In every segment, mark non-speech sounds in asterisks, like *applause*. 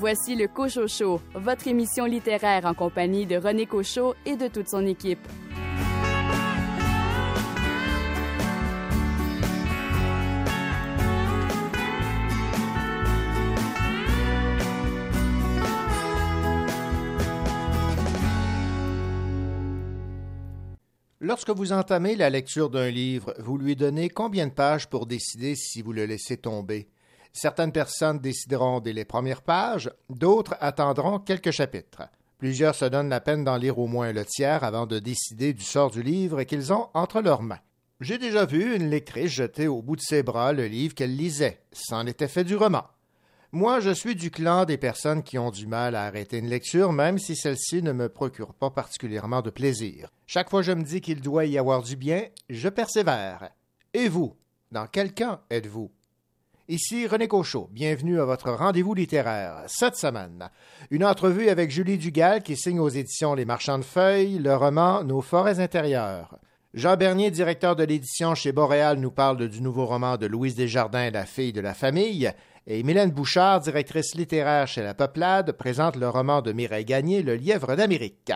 Voici le Cochot Show, votre émission littéraire en compagnie de René Cochot et de toute son équipe. Lorsque vous entamez la lecture d'un livre, vous lui donnez combien de pages pour décider si vous le laissez tomber? Certaines personnes décideront dès les premières pages, d'autres attendront quelques chapitres. Plusieurs se donnent la peine d'en lire au moins le tiers avant de décider du sort du livre qu'ils ont entre leurs mains. J'ai déjà vu une lectrice jeter au bout de ses bras le livre qu'elle lisait. C'en était fait du roman. Moi, je suis du clan des personnes qui ont du mal à arrêter une lecture, même si celle-ci ne me procure pas particulièrement de plaisir. Chaque fois je me dis qu'il doit y avoir du bien, je persévère. Et vous, dans quel camp êtes-vous? Ici René Cochot, bienvenue à votre rendez-vous littéraire. Cette semaine, une entrevue avec Julie Dugal qui signe aux éditions Les Marchands de Feuilles le roman Nos forêts intérieures. Jean Bernier, directeur de l'édition chez Boréal, nous parle du nouveau roman de Louise Desjardins, La fille de la famille. Et Mylène Bouchard, directrice littéraire chez La Peuplade, présente le roman de Mireille Gagné, Le lièvre d'Amérique.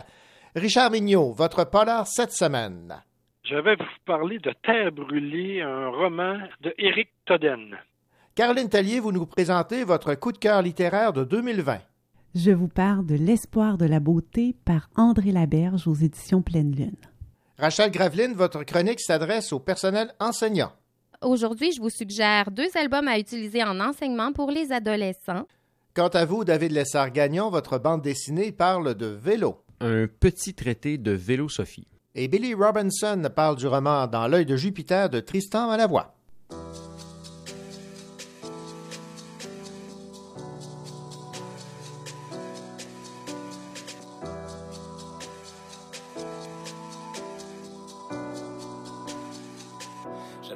Richard Mignot, votre polar cette semaine. Je vais vous parler de Terre brûlée, un roman de Éric Toden. Caroline Tellier, vous nous présentez votre coup de cœur littéraire de 2020. Je vous parle de L'espoir de la beauté par André Laberge aux éditions Pleine Lune. Rachel Graveline, votre chronique s'adresse au personnel enseignant. Aujourd'hui, je vous suggère deux albums à utiliser en enseignement pour les adolescents. Quant à vous, David Lessard-Gagnon, votre bande dessinée parle de vélo. Un petit traité de vélo-sophie. Et Billy Robinson parle du roman Dans l'œil de Jupiter de Tristan Malavoie.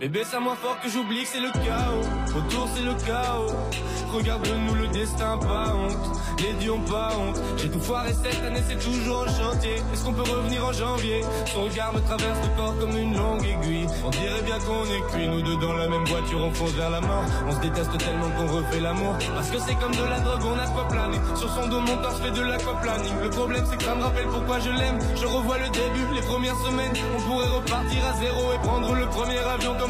Bébé, c'est moins fort que j'oublie que c'est le chaos. Autour, c'est le chaos. Regarde-nous, le destin, pas honte. Les dieux ont pas honte. J'ai tout foiré cette année, c'est toujours en chantier. Est-ce qu'on peut revenir en janvier? Son regard me traverse le corps comme une longue aiguille. On dirait bien qu'on est cuits, nous deux dans la même voiture, on fonce vers la mort. On se déteste tellement qu'on refait l'amour. Parce que c'est comme de la drogue, on a quoi planer. Sur son dos, mon corps fait de l'aquaplaning. Le problème, c'est que ça me rappelle pourquoi je l'aime. Je revois le début, les premières semaines. On pourrait repartir à zéro et prendre le premier avion comme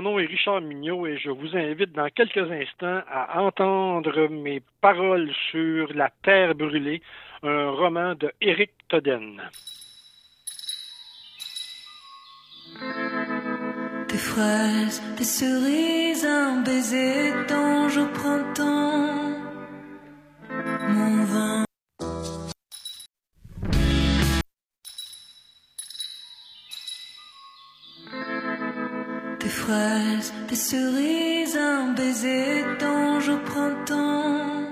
Mon nom est Richard Mignot et je vous invite dans quelques instants à entendre mes paroles sur La Terre brûlée, un roman de Eric Toden. des cerises, un baiser d'ange au printemps.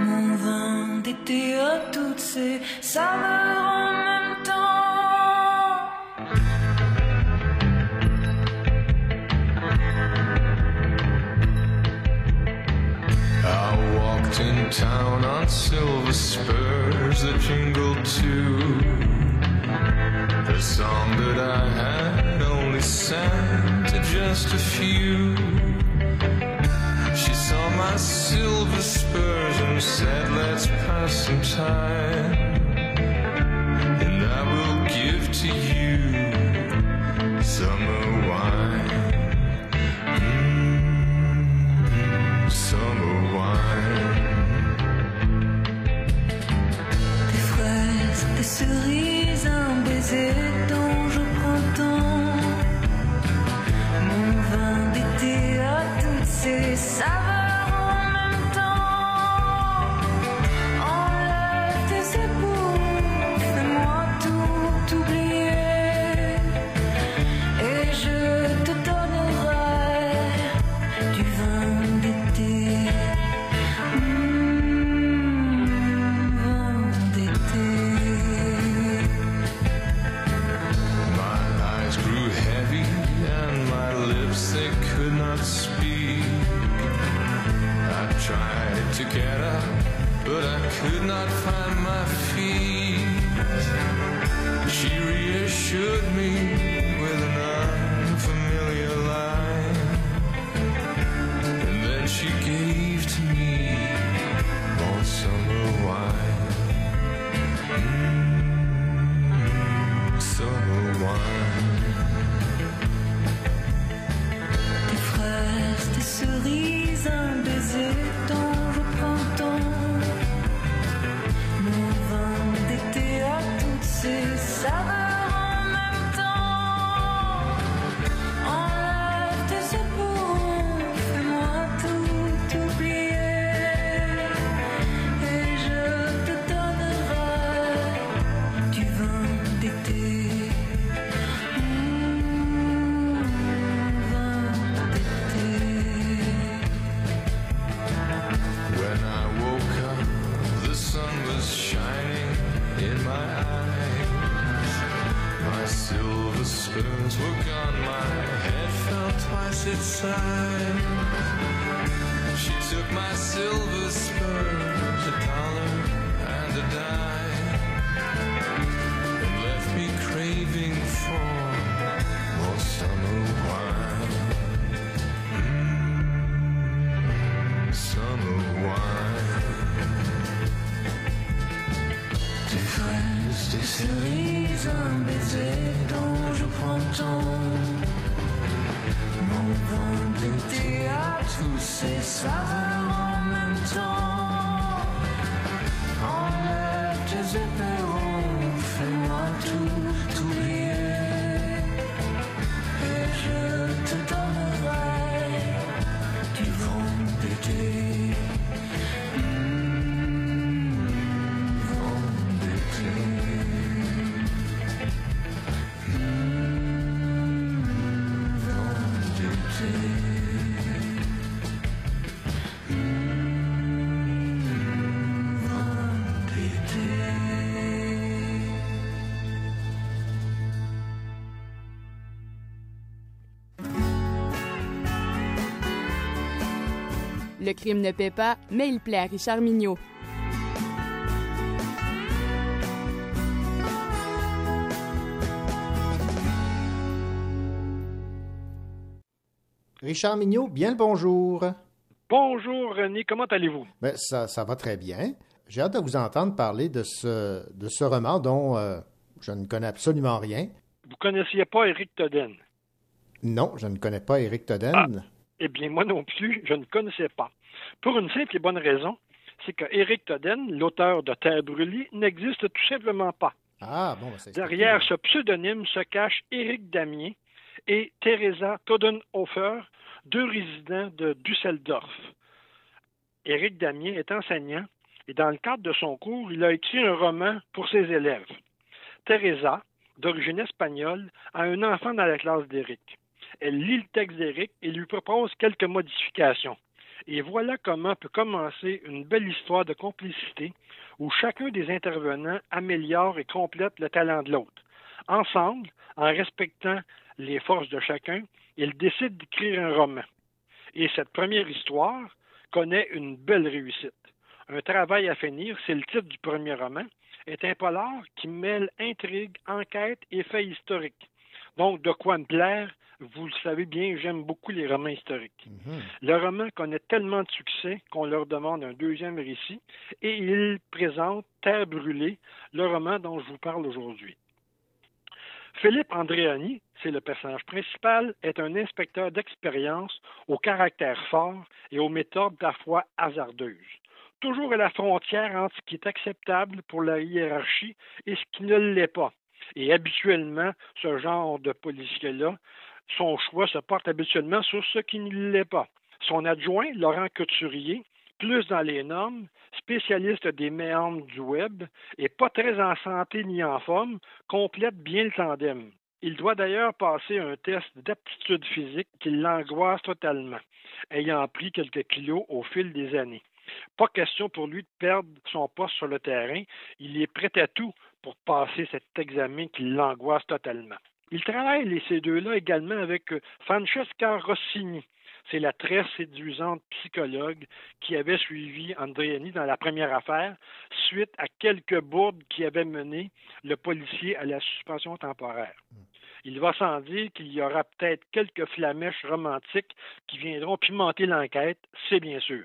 Mon vin d'été à toutes saveurs en même temps. I walked in town on silver spurs that jingled too. The song that I had sent to just a few. She saw my silver spurs and said, Let's pass some time. Le crime ne paie pas, mais il plaît à Richard Mignot. Richard Mignot, bien le bonjour. Bonjour René, comment allez-vous? Ben, ça, ça va très bien. J'ai hâte de vous entendre parler de ce, de ce roman dont euh, je ne connais absolument rien. Vous connaissiez pas Éric Todden? Non, je ne connais pas Éric Todden. Eh bien, moi non plus, je ne connaissais pas. Pour une simple et bonne raison, c'est que Éric Todden, l'auteur de Terre brûlée, n'existe tout simplement pas. Ah, bon, ben, Derrière ce pseudonyme se cache Éric Damier et Teresa Todenhofer, deux résidents de Düsseldorf. Éric Damier est enseignant et dans le cadre de son cours, il a écrit un roman pour ses élèves. Teresa, d'origine espagnole, a un enfant dans la classe d'Éric. Elle lit le texte d'Éric et lui propose quelques modifications. Et voilà comment peut commencer une belle histoire de complicité où chacun des intervenants améliore et complète le talent de l'autre. Ensemble, en respectant les forces de chacun, ils décident d'écrire un roman. Et cette première histoire connaît une belle réussite. Un travail à finir, c'est le titre du premier roman, est un polar qui mêle intrigue, enquête et faits historiques. Donc, de quoi me plaire, vous le savez bien, j'aime beaucoup les romans historiques. Mhm. Le roman connaît tellement de succès qu'on leur demande un deuxième récit et il présente Terre brûlée, le roman dont je vous parle aujourd'hui. Philippe Andréani, c'est le personnage principal, est un inspecteur d'expérience au caractère fort et aux méthodes parfois hasardeuses. Toujours à la frontière entre ce qui est acceptable pour la hiérarchie et ce qui ne l'est pas. Et habituellement, ce genre de policier-là, son choix se porte habituellement sur ce qui ne l'est pas. Son adjoint, Laurent Couturier, plus dans les normes, spécialiste des méandres du web et pas très en santé ni en forme, complète bien le tandem. Il doit d'ailleurs passer un test d'aptitude physique qui l'angoisse totalement, ayant pris quelques kilos au fil des années. Pas question pour lui de perdre son poste sur le terrain. Il est prêt à tout pour passer cet examen qui l'angoisse totalement. Il travaille, les ces deux-là, également avec euh, Francesca Rossini. C'est la très séduisante psychologue qui avait suivi Andréani dans la première affaire, suite à quelques bourdes qui avaient mené le policier à la suspension temporaire. Il va sans dire qu'il y aura peut-être quelques flamèches romantiques qui viendront pimenter l'enquête, c'est bien sûr.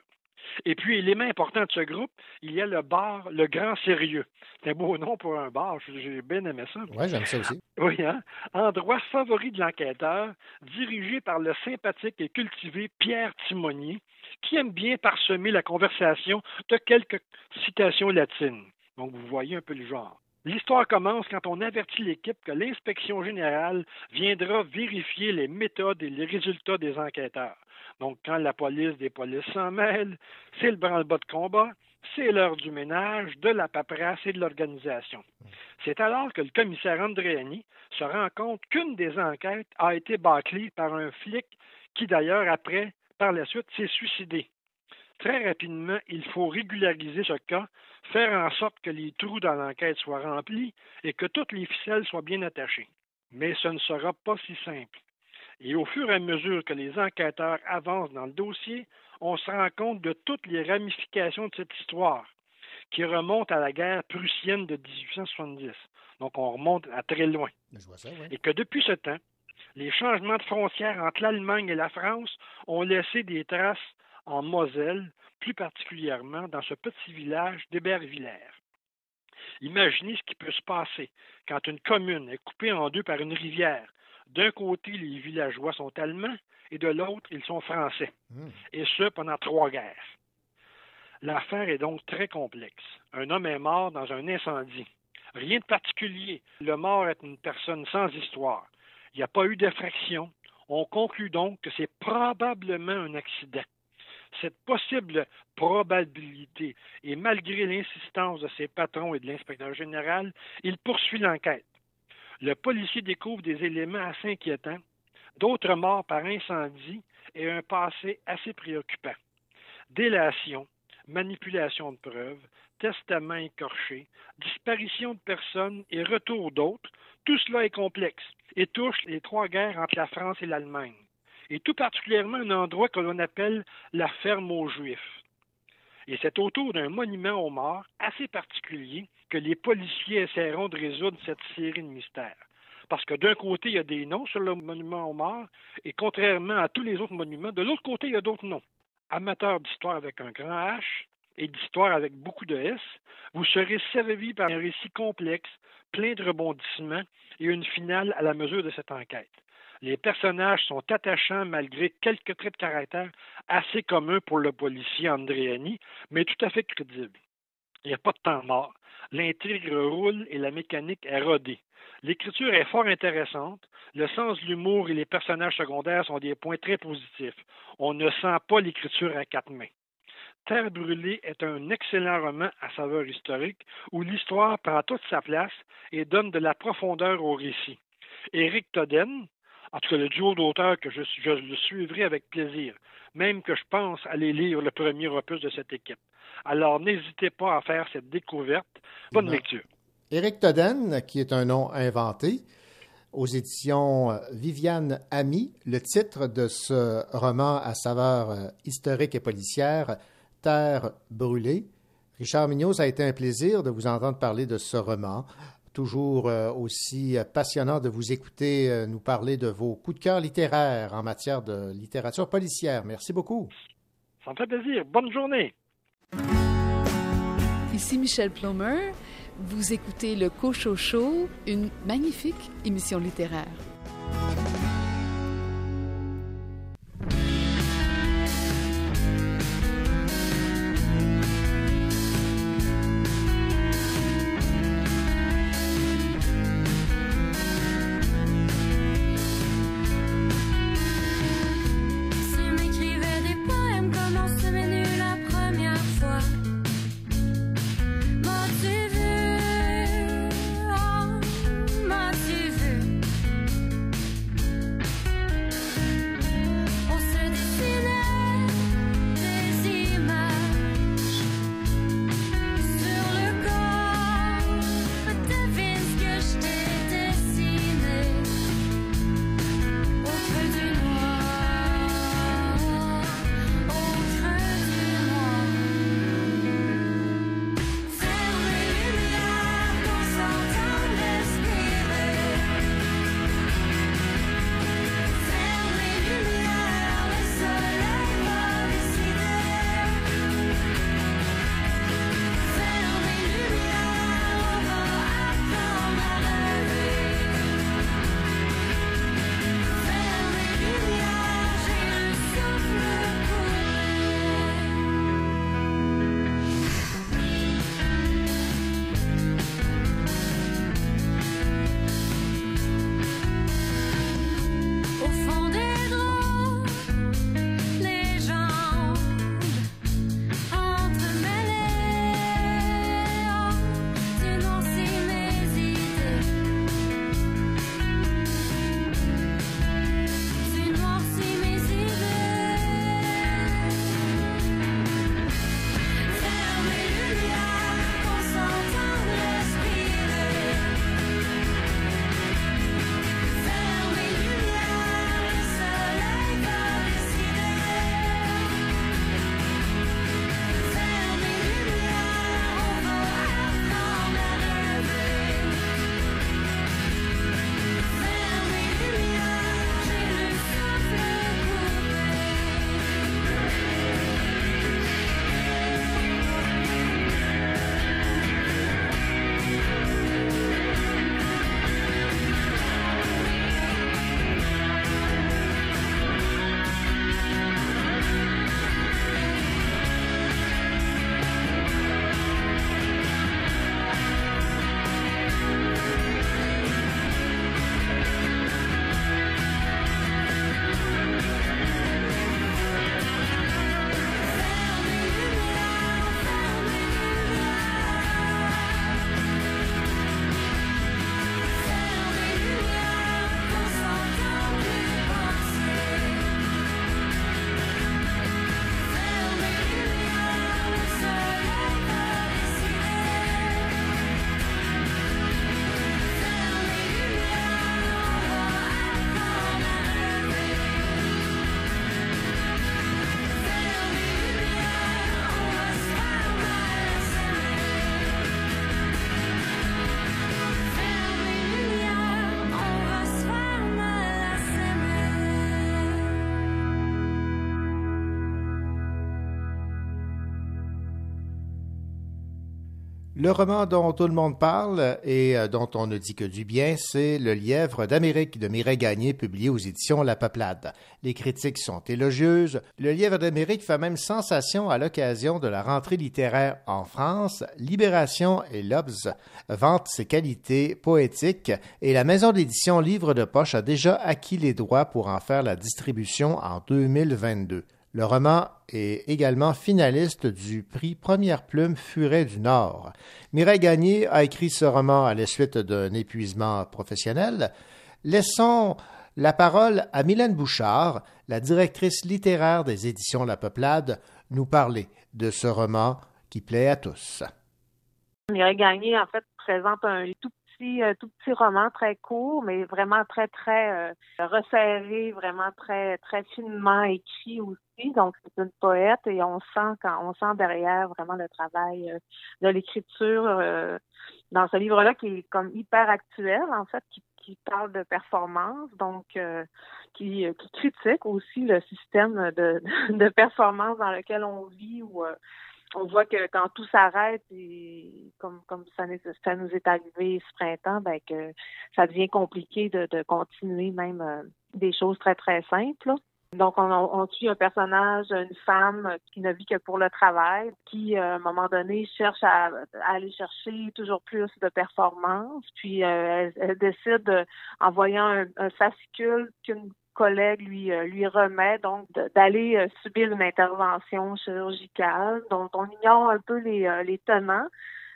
Et puis, élément important de ce groupe, il y a le bar Le Grand Sérieux. C'est un beau nom pour un bar, j'ai bien aimé ça. Oui, j'aime ça aussi. *laughs* Oui, hein? Endroit favori de l'enquêteur, dirigé par le sympathique et cultivé Pierre Timonier, qui aime bien parsemer la conversation de quelques citations latines. Donc, vous voyez un peu le genre. L'histoire commence quand on avertit l'équipe que l'inspection générale viendra vérifier les méthodes et les résultats des enquêteurs. Donc, quand la police des polices s'en mêle, c'est le branle-bas de combat, c'est l'heure du ménage, de la paperasse et de l'organisation. C'est alors que le commissaire Andréani se rend compte qu'une des enquêtes a été bâclée par un flic qui, d'ailleurs, après, par la suite, s'est suicidé. Très rapidement, il faut régulariser ce cas, faire en sorte que les trous dans l'enquête soient remplis et que toutes les ficelles soient bien attachées. Mais ce ne sera pas si simple. Et au fur et à mesure que les enquêteurs avancent dans le dossier, on se rend compte de toutes les ramifications de cette histoire, qui remonte à la guerre prussienne de 1870. Donc on remonte à très loin. Je vois ça, oui. Et que depuis ce temps, les changements de frontières entre l'Allemagne et la France ont laissé des traces en Moselle, plus particulièrement dans ce petit village d'Hébervillers. Imaginez ce qui peut se passer quand une commune est coupée en deux par une rivière. D'un côté, les villageois sont allemands et de l'autre, ils sont français. Hmm. Et ce, pendant trois guerres. L'affaire est donc très complexe. Un homme est mort dans un incendie. Rien de particulier. Le mort est une personne sans histoire. Il n'y a pas eu d'effraction. On conclut donc que c'est probablement un accident. Cette possible probabilité, et malgré l'insistance de ses patrons et de l'inspecteur général, il poursuit l'enquête. Le policier découvre des éléments assez inquiétants, d'autres morts par incendie et un passé assez préoccupant. Délation, manipulation de preuves, testament écorché, disparition de personnes et retour d'autres, tout cela est complexe et touche les trois guerres entre la France et l'Allemagne. Et tout particulièrement un endroit que l'on appelle la ferme aux Juifs. Et c'est autour d'un monument aux morts assez particulier que les policiers essaieront de résoudre cette série de mystères. Parce que d'un côté, il y a des noms sur le monument aux morts, et contrairement à tous les autres monuments, de l'autre côté, il y a d'autres noms. Amateurs d'histoire avec un grand H et d'histoire avec beaucoup de S, vous serez servi par un récit complexe, plein de rebondissements et une finale à la mesure de cette enquête. Les personnages sont attachants malgré quelques traits de caractère assez communs pour le policier Andréani, mais tout à fait crédibles. Il n'y a pas de temps mort. L'intrigue roule et la mécanique est rodée. L'écriture est fort intéressante. Le sens de l'humour et les personnages secondaires sont des points très positifs. On ne sent pas l'écriture à quatre mains. Terre brûlée est un excellent roman à saveur historique où l'histoire prend toute sa place et donne de la profondeur au récit. Éric Toden, en tout cas le duo d'auteurs que je, je, le suivrai avec plaisir, même que je pense aller lire le premier opus de cette équipe. Alors n'hésitez pas à faire cette découverte. Bonne Non. lecture. Éric Toden, qui est un nom inventé, aux éditions euh, Viviane Ami, le titre de ce roman à saveur euh, historique et policière, Terre brûlée. Richard Mignot, ça a été un plaisir de vous entendre parler de ce roman. Toujours euh, aussi euh, passionnant de vous écouter euh, nous parler de vos coups de cœur littéraires en matière de littérature policière. Merci beaucoup. Ça me fait plaisir. Bonne journée. Ici Michel Plomer. Vous écoutez le Cocho Show, une magnifique émission littéraire. Le roman dont tout le monde parle et euh, dont on ne dit que du bien, c'est Le lièvre d'Amérique de Mireille Gagné, publié aux éditions La Peuplade. Les critiques sont élogieuses. Le lièvre d'Amérique fait même sensation à l'occasion de la rentrée littéraire en France. Libération et Lobs vantent ses qualités poétiques et la maison d'édition Livre de Poche a déjà acquis les droits pour en faire la distribution en 2022. Le roman est également finaliste du prix Première Plume Furet du Nord. Mireille Gagné a écrit ce roman à la suite d'un épuisement professionnel. Laissons la parole à Mylène Bouchard, la directrice littéraire des éditions La Peuplade, nous parler de ce roman qui plaît à tous. Mireille Gagné, en fait, présente un tout petit, euh, tout petit roman très court, mais vraiment très, très euh, resserré, vraiment très, très finement écrit aussi. Donc, c'est une poète et on sent quand on sent derrière vraiment le travail euh, de l'écriture dans ce livre-là qui est comme hyper actuel, en fait, qui, qui parle de performance, donc qui, critique aussi le système de, *laughs* de performance dans lequel on vit où on voit que quand tout s'arrête, et comme ça, nous est arrivé ce printemps, ben que ça devient compliqué de, continuer même euh, des choses très très simples. Donc, on, on, suit un personnage, une femme qui ne vit que pour le travail, qui, euh, à un moment donné, cherche à, aller chercher toujours plus de performance. Puis, euh, elle, décide, en voyant un fascicule qu'une collègue lui euh, lui remet donc d'aller euh, subir une intervention chirurgicale dont on ignore un peu les, euh, les tenants.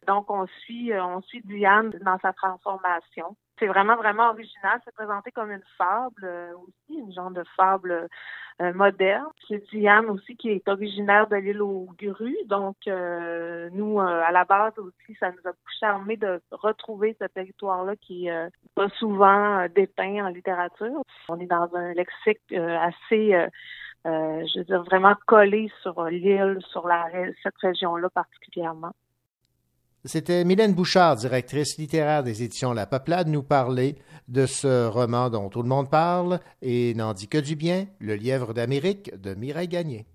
Donc on suit on suit Diane dans sa transformation c'est vraiment, vraiment original. C'est présenté comme une fable euh, aussi, une genre de fable euh, moderne. C'est Diane aussi qui est originaire de l'île aux grues. Donc, euh, nous, à la base aussi, ça nous a charmé de retrouver ce territoire-là qui est pas souvent dépeint en littérature. On est dans un lexique assez... je veux dire, vraiment collé sur l'île, sur la, cette région-là particulièrement. C'était Mylène Bouchard, directrice littéraire des éditions La Peuplade, nous parler de ce roman dont tout le monde parle et n'en dit que du bien, Le lièvre d'Amérique de Mireille Gagné.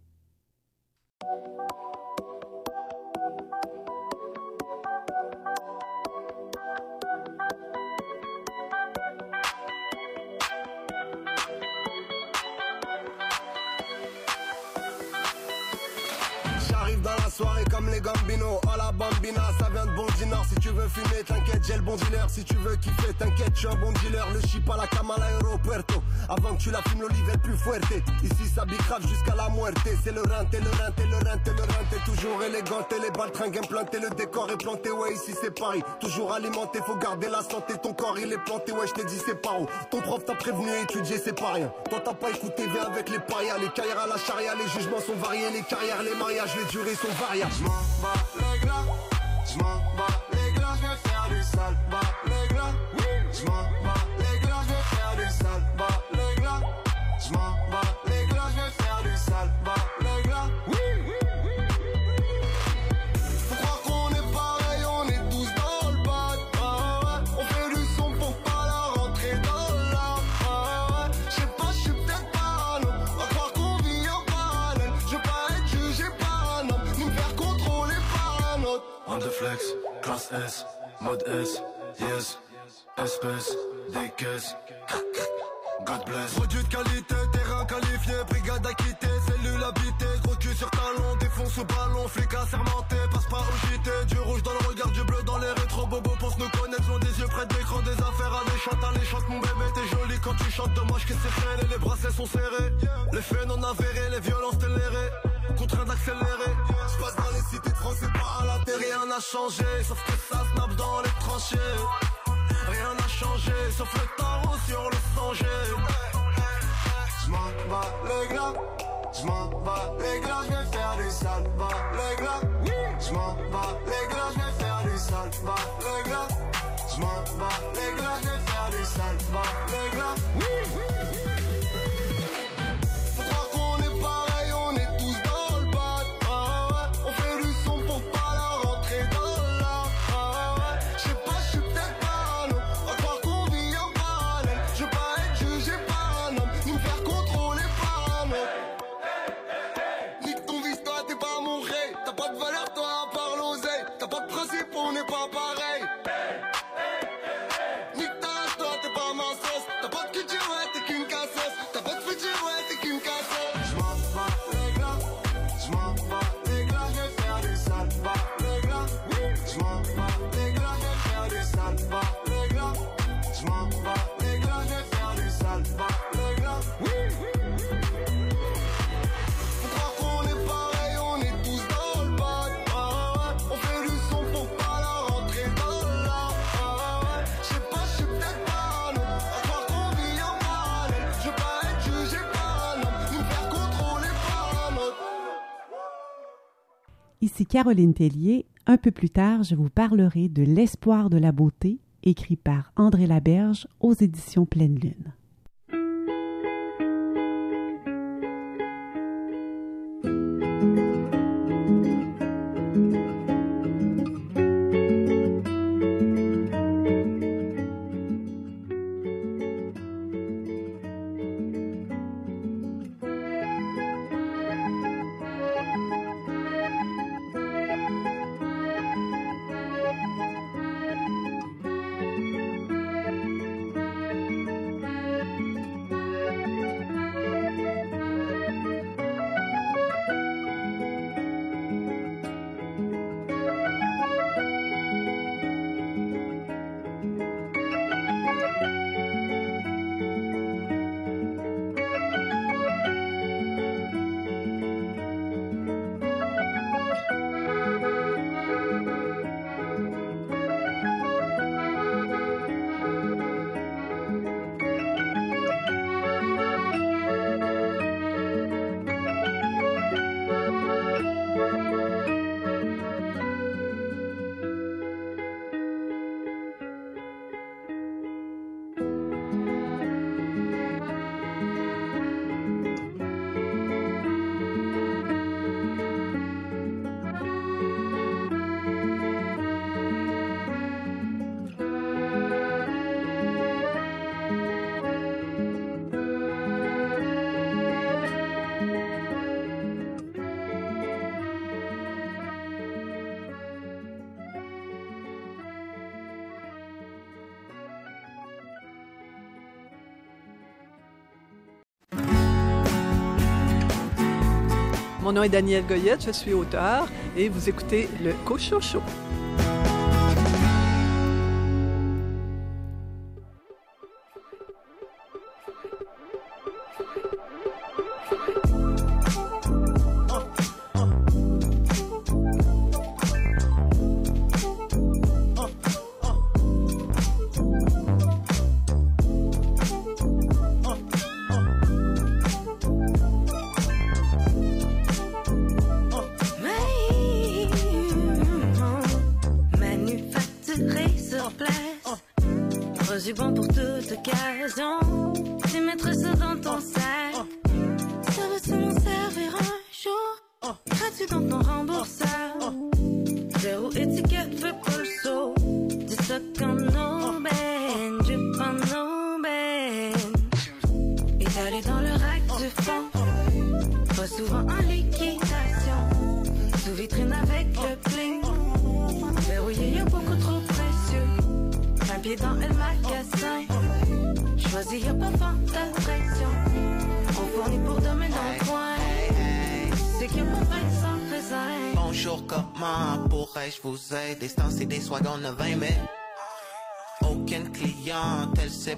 Bambina, ça vient de bon Nord. Si tu veux fumer, t'inquiète, j'ai le bon dealer. Si tu veux kiffer, t'inquiète, je suis un bon dealer. Le chip à la cama à l'aéropuerto. Avant que tu la fumes, l'olive est plus fuerte. Ici, ça bicrave jusqu'à la muerte. C'est le rein, le rein, le rein, le rein. T'es toujours élégant, t'es les balles tringues implanté. Le décor est planté, ouais, ici c'est Paris. Toujours alimenté, faut garder la santé. Ton corps, il est planté, ouais, je t'ai dit, c'est pas où. Ton prof t'a prévenu, étudier, c'est pas rien. Toi, t'as pas écouté, viens avec les parias. Les carrières à la charia, les jugements sont variés. Les carrières, les mariages, les durées sont variables m'en S, mode S, yes, espèce, des caisses. God bless. Produit de qualité, terrain qualifié, brigade acquittée, cellule habitée, gros cul sur talon, défonce au ballon, flic assermenté, passe pas au JT, du rouge dans le regard, du bleu dans les rétro. Bobos pour se nous connaître, ont des yeux près de l'écran, des affaires alléchantes, alléchantes, mon bébé, t'es joli quand tu chantes, moi je c'est fait, les bracelets sont serrés, les faits non avérés, les violences tolérées, contraint d'accélérer, je passe dans les cités de France et pas à la terre, rien n'a changé, sauf que ça snap dans les tranchées. Rien n'a changé, sauf le tarot sur le songé. J'm'en bats les glas, j'm'en bats les glas, j'vais faire du sale, les glas. J'm'en bats les glas, j'vais faire du sale, les glas. J'm'en bats les glas, j'vais faire du sale, les glas. Caroline Tellier. Un peu plus tard, je vous parlerai de L'espoir de la beauté, écrit par André Laberge aux éditions Pleine Lune. Mon nom est Daniel Goyette, je suis auteur et vous écoutez le Cochon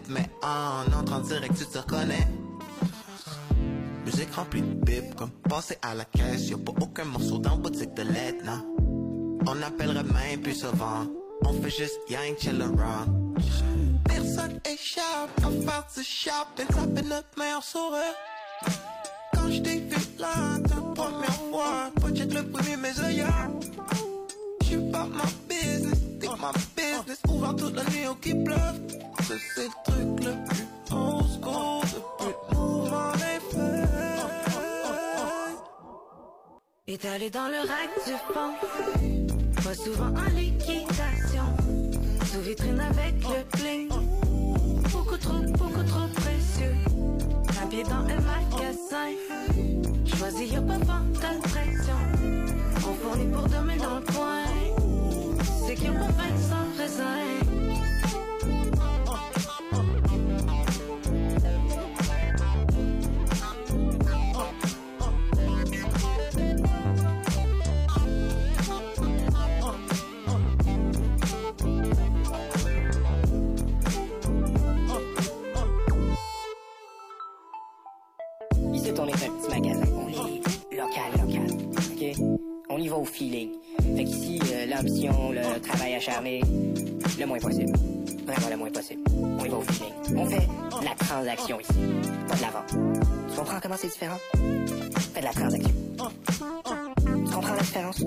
mais en entrant direct, tu te reconnais. Musique remplie de bip, comme passer à la caisse. Y'a pas aucun morceau dans boutique de lettres, non. On appellerait même plus souvent. On fait juste yang chill around. Personne échappe, à faire du shopping, ça fait notre meilleur sourire. Quand je t'ai vu là, ta première fois, check le premier mes œillères. J'suis pas ma business, business. Ouvert toute la nuit qui pleuve. C'est le truc le plus old school depuis le mouvement des feuilles. Étalé dans le rack du fond. Pas souvent en liquidation. Sous vitrine avec le bling. Beaucoup trop, beaucoup trop précieux. Un pied dans le magasin. Choisis, y'a pas de pression. On fournit pour demain dans le coin. On est un petit magasin. On est local, local. OK? On y va au feeling. Fait qu'ici, l'ambition, le travail acharné, le moins possible. Vraiment le moins possible. On y va au feeling. On fait de la transaction ici. Pas de la vente. Tu comprends comment c'est différent? Fais de la transaction. Tu comprends la différence?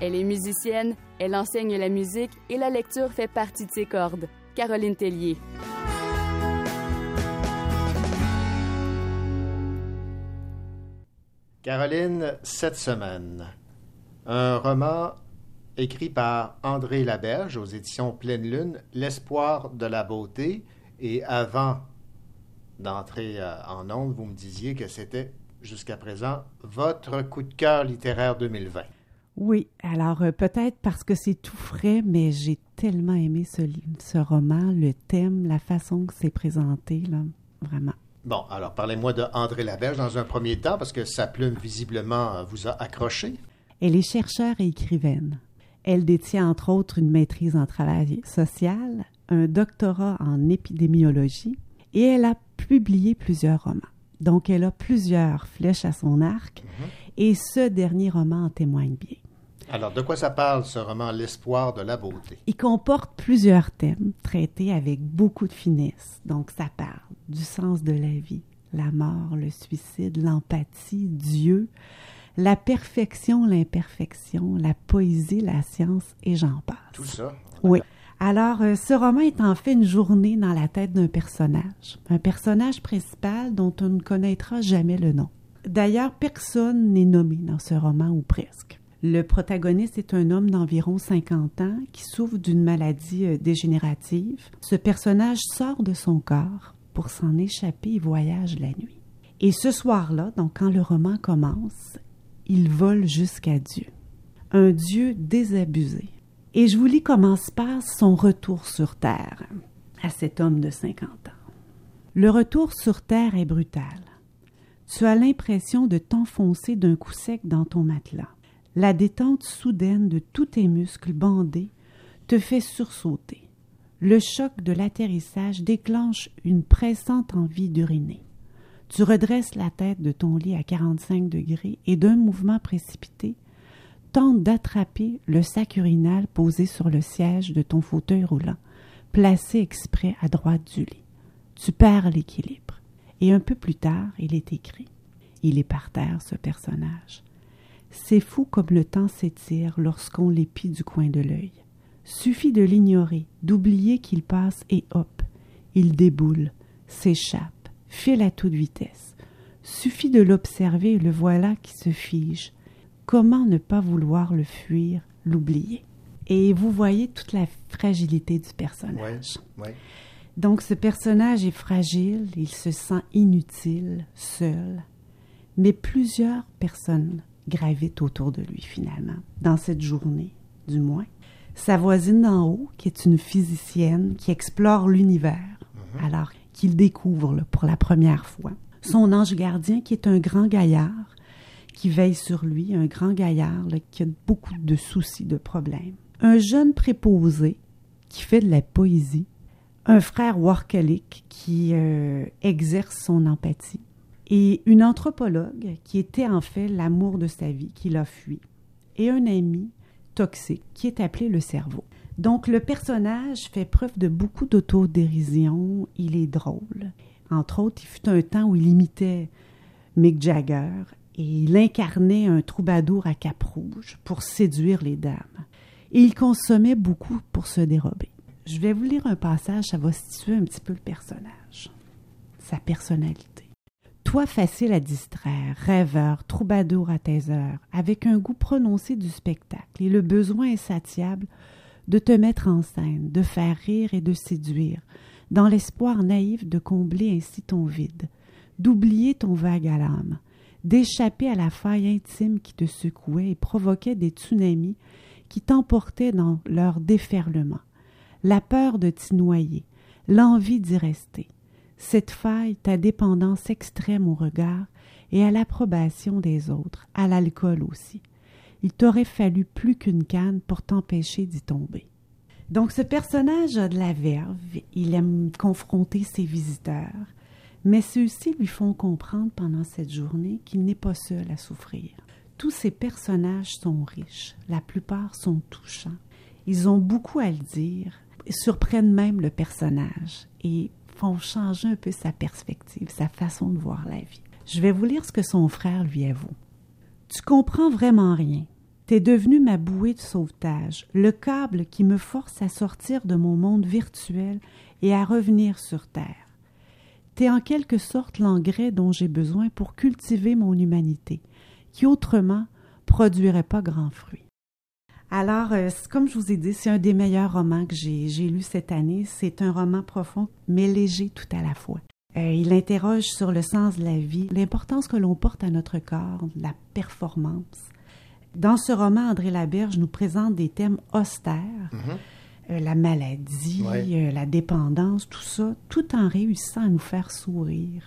Elle est musicienne, elle enseigne la musique et la lecture fait partie de ses cordes. Caroline Tellier. Caroline, cette semaine, un roman écrit par André Laberge aux éditions Pleine Lune, L'espoir de la beauté. Et avant d'entrer euh, en ondes, vous me disiez que c'était jusqu'à présent votre coup de cœur littéraire 2020. Oui, alors euh, peut-être parce que c'est tout frais, mais j'ai tellement aimé ce, ce roman, le thème, la façon que c'est présenté, là, vraiment. Bon, alors parlez-moi de André Laberge dans un premier temps, parce que sa plume visiblement euh, vous a accroché. Elle est chercheure et écrivaine. Elle détient entre autres une maîtrise en travail social, un doctorat en épidémiologie et elle a publié plusieurs romans. Donc elle a plusieurs flèches à son arc et ce dernier roman en témoigne bien. Alors, de quoi ça parle, ce roman L'espoir de la beauté? Il comporte plusieurs thèmes traités avec beaucoup de finesse. Donc, ça parle du sens de la vie, la mort, le suicide, l'empathie, Dieu, la perfection, l'imperfection, la poésie, la science et j'en passe. Tout ça. Oui. Alors, euh, ce roman est en fait une journée dans la tête d'un personnage. Un personnage principal dont on ne connaîtra jamais le nom. D'ailleurs, personne n'est nommé dans ce roman ou presque. Le protagoniste est un homme d'environ 50 ans qui souffre d'une maladie euh, dégénérative. Ce personnage sort de son corps pour s'en échapper et voyage la nuit. Et ce soir-là, donc quand le roman commence, il vole jusqu'à Dieu. Un Dieu désabusé. Et je vous lis comment se passe son retour sur Terre à cet homme de 50 ans. Le retour sur Terre est brutal. Tu as l'impression de t'enfoncer d'un coup sec dans ton matelas. La détente soudaine de tous tes muscles bandés te fait sursauter. Le choc de l'atterrissage déclenche une pressante envie d'uriner. Tu redresses la tête de ton lit à 45 degrés et d'un mouvement précipité, tentes d'attraper le sac urinal posé sur le siège de ton fauteuil roulant, placé exprès à droite du lit. Tu perds l'équilibre. Et un peu plus tard, il est écrit. Il est par terre, ce personnage. C'est fou comme le temps s'étire lorsqu'on l'épie du coin de l'œil. Suffit de l'ignorer, d'oublier qu'il passe et hop, il déboule, s'échappe, file à toute vitesse. Suffit de l'observer et le voilà qui se fige. Comment ne pas vouloir le fuir, l'oublier? Et vous voyez toute la fragilité du personnage. Donc ce personnage est fragile, il se sent inutile, seul, mais plusieurs personnes gravitent autour de lui finalement, dans cette journée, du moins. Sa voisine d'en haut, qui est une physicienne qui explore l'univers, alors qu'il découvre là, pour la première fois. Son ange gardien, qui est un grand gaillard, qui veille sur lui, un grand gaillard là, qui a beaucoup de soucis, de problèmes. Un jeune préposé qui fait de la poésie, un frère workaholic qui euh, exerce son empathie et une anthropologue qui était en fait l'amour de sa vie, qui l'a fui, et un ami toxique qui est appelé le cerveau. Donc le personnage fait preuve de beaucoup d'autodérision, il est drôle. Entre autres, il fut un temps où il imitait Mick Jagger et il incarnait un troubadour à cap rouge pour séduire les dames. Et il consommait beaucoup pour se dérober. Je vais vous lire un passage, ça va situer un petit peu le personnage, sa personnalité. Toi facile à distraire, rêveur, troubadour à tes heures, avec un goût prononcé du spectacle et le besoin insatiable de te mettre en scène, de faire rire et de séduire, dans l'espoir naïf de combler ainsi ton vide, d'oublier ton vague à d'échapper à la faille intime qui te secouait et provoquait des tsunamis qui t'emportaient dans leur déferlement, la peur de t'y noyer, l'envie d'y rester, cette faille, ta dépendance extrême au regard et à l'approbation des autres, à l'alcool aussi. Il t'aurait fallu plus qu'une canne pour t'empêcher d'y tomber. Donc ce personnage a de la verve, il aime confronter ses visiteurs, mais ceux-ci lui font comprendre pendant cette journée qu'il n'est pas seul à souffrir. Tous ces personnages sont riches, la plupart sont touchants. Ils ont beaucoup à le dire, surprennent même le personnage et font changer un peu sa perspective, sa façon de voir la vie. Je vais vous lire ce que son frère lui avoue. Tu comprends vraiment rien. T'es devenu ma bouée de sauvetage, le câble qui me force à sortir de mon monde virtuel et à revenir sur Terre. T'es en quelque sorte l'engrais dont j'ai besoin pour cultiver mon humanité, qui autrement produirait pas grand fruit. Alors, euh, comme je vous ai dit, c'est un des meilleurs romans que j'ai lu cette année. C'est un roman profond, mais léger tout à la fois. Euh, il interroge sur le sens de la vie, l'importance que l'on porte à notre corps, la performance. Dans ce roman, André Laberge nous présente des thèmes austères, euh, la maladie, la dépendance, tout ça, tout en réussissant à nous faire sourire.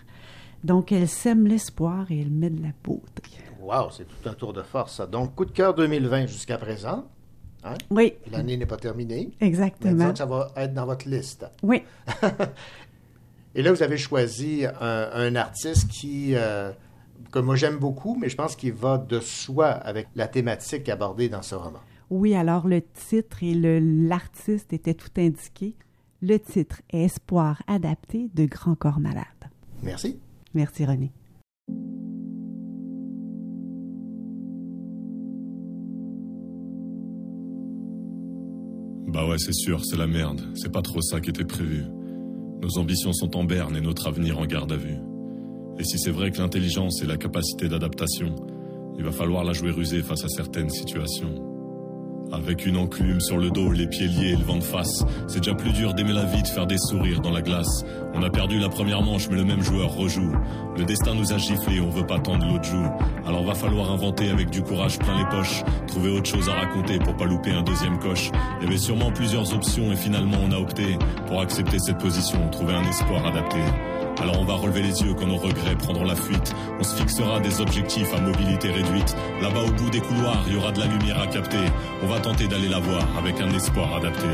Donc, elle sème l'espoir et elle met de la beauté. Wow, c'est tout un tour de force, ça. Donc, coup de cœur 2020 jusqu'à présent. Hein? Oui. L'année n'est pas terminée. Exactement. Que ça va être dans votre liste. Oui. *laughs* Et là, vous avez choisi un, un artiste qui, euh, que moi j'aime beaucoup, mais je pense qu'il va de soi avec la thématique abordée dans ce roman. Oui, alors le titre et l'artiste étaient tout indiqués. Le titre est Espoir adapté de Grand Corps Malade. Merci. Merci René. Bah ouais, c'est sûr, c'est la merde. C'est pas trop ça qui était prévu. Nos ambitions sont en berne et notre avenir en garde à vue. Et si c'est vrai que l'intelligence et la capacité d'adaptation, il va falloir la jouer rusée face à certaines situations. Avec une enclume sur le dos, les pieds liés et le vent de face, c'est déjà plus dur d'aimer la vie, de faire des sourires dans la glace. On a perdu la première manche, mais le même joueur rejoue. Le destin nous a giflé, on veut pas tendre l'autre joue. Alors va falloir inventer avec du courage plein les poches, trouver autre chose à raconter pour pas louper un deuxième coche. Il y avait sûrement plusieurs options et finalement on a opté pour accepter cette position, trouver un espoir adapté. Alors on va relever les yeux quand nos regrets prendront la fuite. On se fixera des objectifs à mobilité réduite. Là-bas au bout des couloirs, il y aura de la lumière à capter. On va tenter d'aller la voir avec un espoir adapté.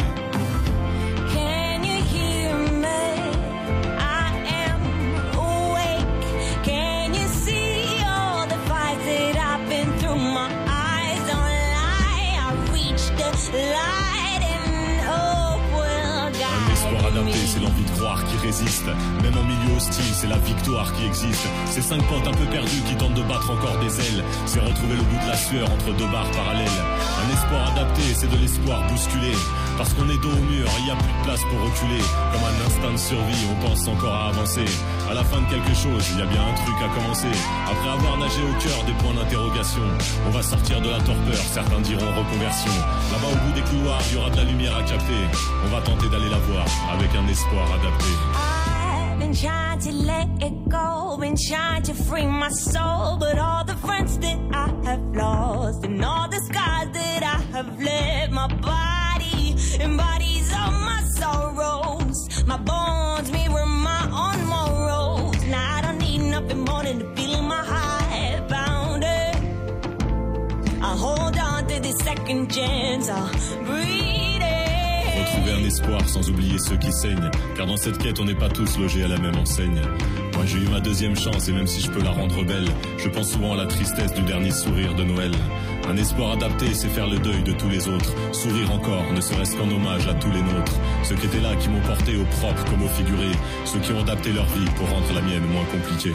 C'est l'envie de croire qui résiste. Même en milieu hostile, c'est la victoire qui existe. C'est cinq potes un peu perdus qui tentent de battre encore des ailes. C'est retrouver le bout de la sueur entre deux barres parallèles. Un espoir adapté, c'est de l'espoir bousculé. Parce qu'on est dos au mur, il n'y a plus de place pour reculer. Comme un instinct de survie, on pense encore à avancer. À la fin de quelque chose, il y a bien un truc à commencer. Après avoir nagé au cœur des points d'interrogation, on va sortir de la torpeur, certains diront reconversion. Là-bas au bout des couloirs, il y aura de la lumière à capter. On va tenter d'aller la voir avec un I've been trying to let it go, been trying to free my soul, but all the friends that I have lost and all the scars that I have left, my body embodies all my sorrows. My bones mirror my own morals. Now I don't need nothing more than to feel my heart pounding. I hold on to this second chance, I'll breathe. Retrouver un espoir sans oublier ceux qui saignent. Car dans cette quête, on n'est pas tous logés à la même enseigne. Moi, j'ai eu ma deuxième chance et même si je peux la rendre belle, je pense souvent à la tristesse du dernier sourire de Noël. Un espoir adapté, c'est faire le deuil de tous les autres. Sourire encore, ne serait-ce qu'en hommage à tous les nôtres. Ceux qui étaient là, qui m'ont porté au propre comme au figuré. Ceux qui ont adapté leur vie pour rendre la mienne moins compliquée.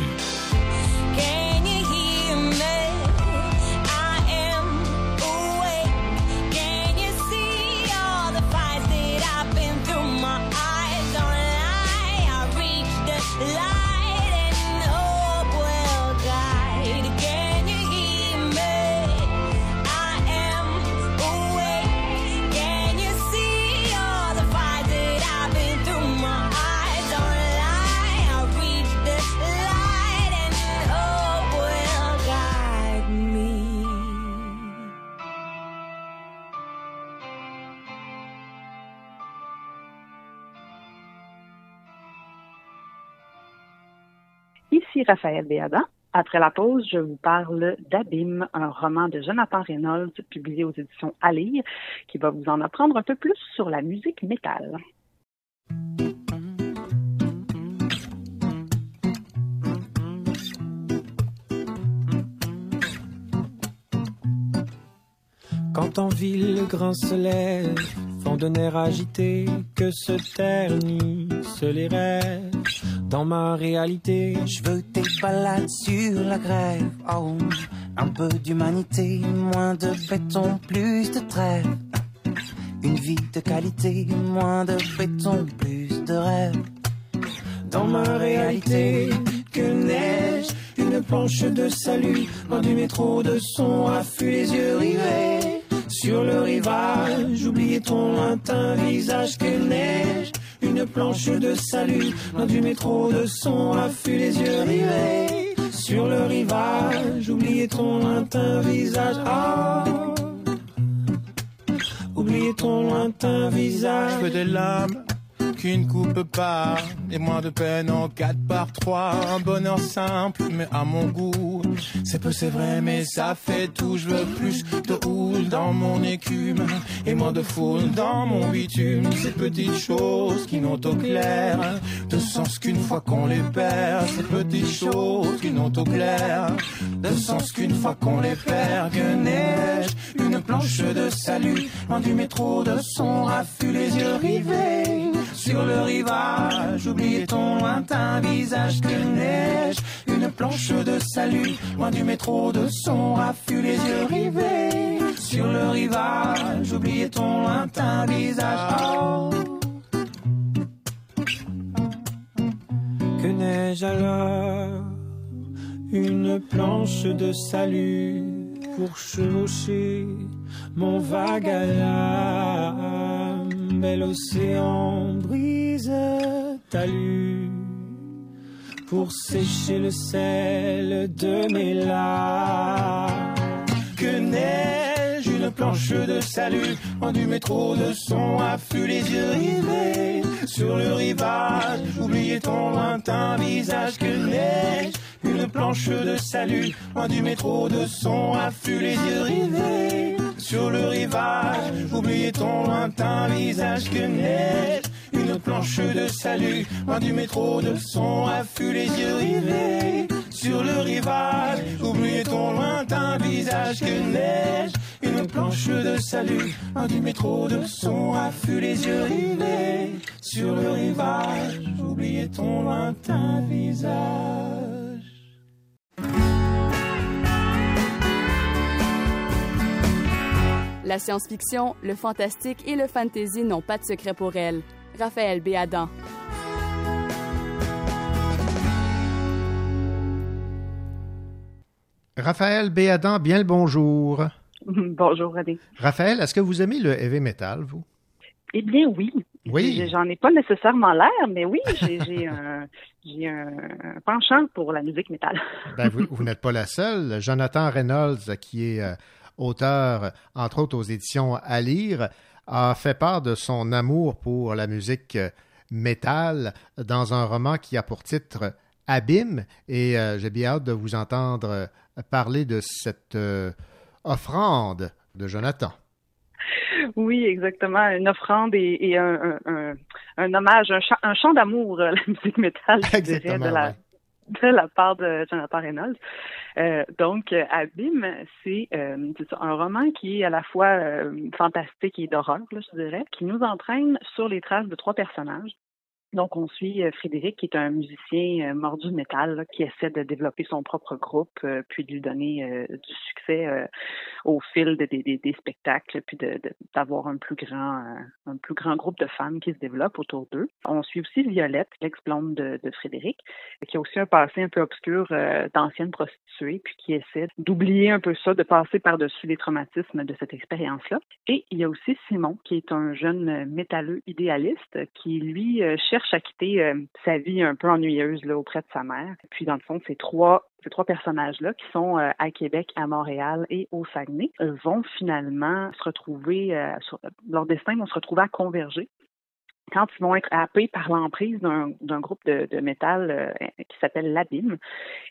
Raphaël Béadan. Après la pause, je vous parle d'Abîme, un roman de Jonathan Reynolds publié aux éditions À lire, qui va vous en apprendre un peu plus sur la musique métal. Quand en ville le grain se lève, fond d'un air agité, que se ternissent les rêves. Dans ma réalité, Je veux tes balades sur la grève. Un peu d'humanité, moins de béton, plus de trêve. Une vie de qualité, moins de béton, plus de rêve. dans ma réalité, que neige, une planche de salut, loin du métro de son affût, les yeux rivés sur le rivage. Oubliez ton lointain visage, que neige, une planche de salut, loin du métro de son affût, les yeux rivés sur le rivage. Oubliez ton lointain visage? Ah. Oubliez ton lointain visage? Je veux des lames qu'une coupe part et moins de peine en 4 par 3 un bonheur simple mais à mon goût c'est peu c'est vrai mais ça fait tout. Je veux plus de houle dans mon écume et moins de foule dans mon bitume. Ces petites choses qui n'ont au clair de sens qu'une fois qu'on les perd. Ces petites choses qui n'ont au clair de sens qu'une fois qu'on les perd. Que neige une planche de salut loin du métro de son raffut les yeux rivés sur le rivage, oubliez ton lointain visage que neige, une planche de salut, loin du métro de son raffut, les yeux rivés. Sur le rivage, oubliez ton lointain visage. Oh. Que neige alors? Une planche de salut pour chevaucher mon vague à l'âme. Bel océan brise talus pour sécher le sel de mes larmes. que neige, une planche de salut, en du métro de son affût, les yeux rivés sur le rivage. Oubliez ton lointain visage que neige, une planche de salut, loin du métro de son affût, les yeux rivés sur le rivage. Oubliez ton lointain visage que neige, une planche de salut, loin du métro de son affût, les yeux rivés sur le rivage. Oubliez ton lointain visage que neige, une planche de salut, loin du métro de son affût, les yeux rivés sur le rivage. Oubliez ton lointain visage. La science-fiction, le fantastique et le fantasy n'ont pas de secret pour elle. Raphaël Béadan. Raphaël Béadan, bien le bonjour. *laughs* Bonjour, René. Raphaël, est-ce que vous aimez le heavy metal, vous? Eh bien, oui. Oui. J'en ai pas nécessairement l'air, mais oui, j'ai *laughs* un, penchant pour la musique métal. Ben, vous, *laughs* vous n'êtes pas la seule. Jonathan Reynolds, qui est euh, auteur, entre autres aux éditions À lire, a fait part de son amour pour la musique métal dans un roman qui a pour titre Abîme. Et euh, j'ai bien hâte de vous entendre parler de cette euh, offrande de Jonathan. Oui, exactement. Une offrande et, et un, un, un, un hommage, un chant, chant d'amour à la musique métal, je dirais, Exactement, de la, ouais. De la part de Jonathan Reynolds. Euh, donc, Abîme, c'est euh, un roman qui est à la fois euh, fantastique et d'horreur, je dirais, qui nous entraîne sur les traces de trois personnages. Donc, on suit euh, Frédéric, qui est un musicien euh, mordu de métal, qui essaie de développer son propre groupe, euh, puis de lui donner du succès au fil de- des- spectacles, puis d'avoir un plus grand un plus grand groupe de femmes qui se développe autour d'eux. On suit aussi Violette, l'ex-blonde de, de Frédéric, qui a aussi un passé un peu obscur d'ancienne prostituée, puis qui essaie d'oublier un peu ça, de passer par-dessus les traumatismes de cette expérience-là. Et il y a aussi Simon, qui est un jeune métalleux idéaliste, qui lui euh, cherche à quitter euh, sa vie un peu ennuyeuse auprès de sa mère. Puis dans le fond, ces trois trois personnages-là, qui sont euh, à Québec, à Montréal et au Saguenay, euh, vont finalement se retrouver, leur destin vont se retrouver à converger. quand ils vont être happés par l'emprise d'un groupe de, métal qui s'appelle l'abîme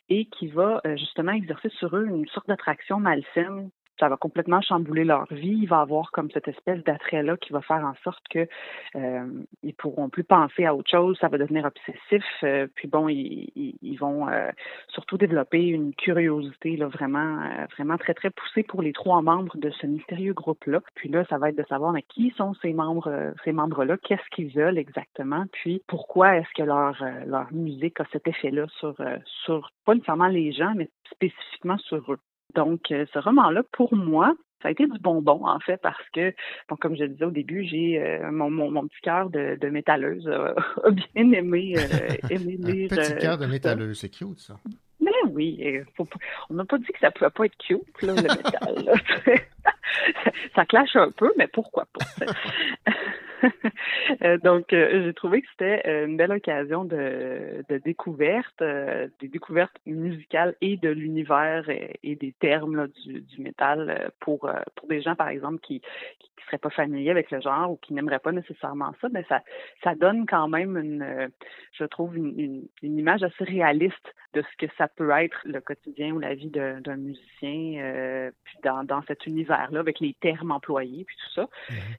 et qui va justement exercer sur eux une sorte d'attraction malsaine ça va complètement chambouler leur vie. Il va avoir comme cette espèce d'attrait-là qui va faire en sorte que euh, ils pourront plus penser à autre chose. Ça va devenir obsessif. Euh, puis bon, ils, vont euh, surtout développer une curiosité là, vraiment, euh, vraiment très très poussée pour les trois membres de ce mystérieux groupe-là. Puis là, ça va être de savoir qui sont ces membres, ces membres-là, qu'est-ce qu'ils veulent exactement, puis pourquoi est-ce que leur leur musique a cet effet-là sur sur pas nécessairement les gens, mais spécifiquement sur eux? Donc, euh, ce roman-là, pour moi, ça a été du bonbon, en fait, parce que, bon, comme je le disais au début, j'ai euh, mon, mon, mon, petit cœur de, de métalleuse a bien aimé, euh, aimé lire. Un petit cœur de métalleuse, c'est cute, ça. Mais oui, faut, on n'a pas dit que ça pouvait pas être cute, là, le métal. *laughs* ça clash un peu, mais pourquoi pas? *laughs* *laughs* Euh, donc, euh, j'ai trouvé que c'était euh, une belle occasion de, de découverte, des découvertes musicales et de l'univers et, des termes là, du, du, métal pour, pour des gens, par exemple, qui, qui seraient pas familiers avec le genre ou qui n'aimeraient pas nécessairement ça, mais ça, ça donne quand même une, je trouve, une, une, une, image assez réaliste de ce que ça peut être le quotidien ou la vie d'un musicien, euh, puis dans, dans cet univers-là, avec les termes employés, puis tout ça.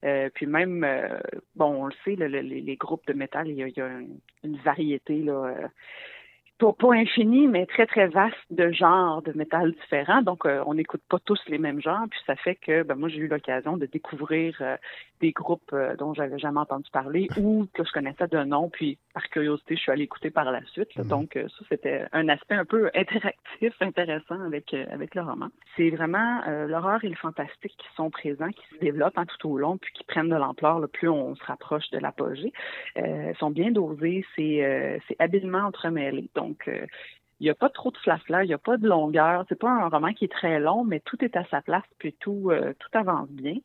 Euh, puis même, euh, bon, on le sait, le, le, les, groupes de métal, il y a, une, variété là, euh, pas, pas infini, mais très, très vaste de genres de métal différents. Donc, euh, on n'écoute pas tous les mêmes genres. Puis ça fait que ben, moi, j'ai eu l'occasion de découvrir euh, des groupes euh, dont j'avais jamais entendu parler ou que je connaissais de nom. Puis, par curiosité, je suis allée écouter par la suite. Mm-hmm. Donc, ça, c'était un aspect un peu *laughs* interactif, intéressant avec, avec le roman. C'est vraiment l'horreur et le fantastique qui sont présents, qui se développent hein, tout au long, puis qui prennent de l'ampleur le plus on se rapproche de l'apogée. sont bien dosés, c'est habilement entremêlé. Donc, euh, il n'y a pas trop de flafla, il n'y a pas de longueur. C'est pas un roman qui est très long, mais tout est à sa place, puis tout, euh, tout avance bien.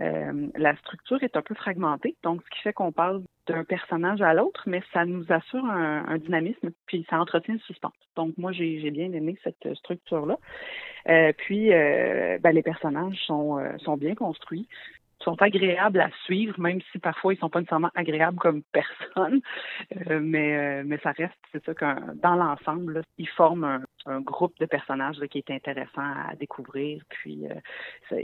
Euh, la structure est un peu fragmentée, donc ce qui fait qu'on parle d'un personnage à l'autre, mais ça nous assure un, un, dynamisme, puis ça entretient le suspense. Donc moi, j'ai bien aimé cette structure-là. Euh, puis ben, les personnages sont, sont bien construits sont agréables à suivre, même si parfois ils sont pas nécessairement agréables comme *laughs* personne. Euh, mais, euh, mais ça reste, c'est ça que dans l'ensemble, ils forment un, un, groupe de personnages là, qui est intéressant à découvrir. Puis euh, ça,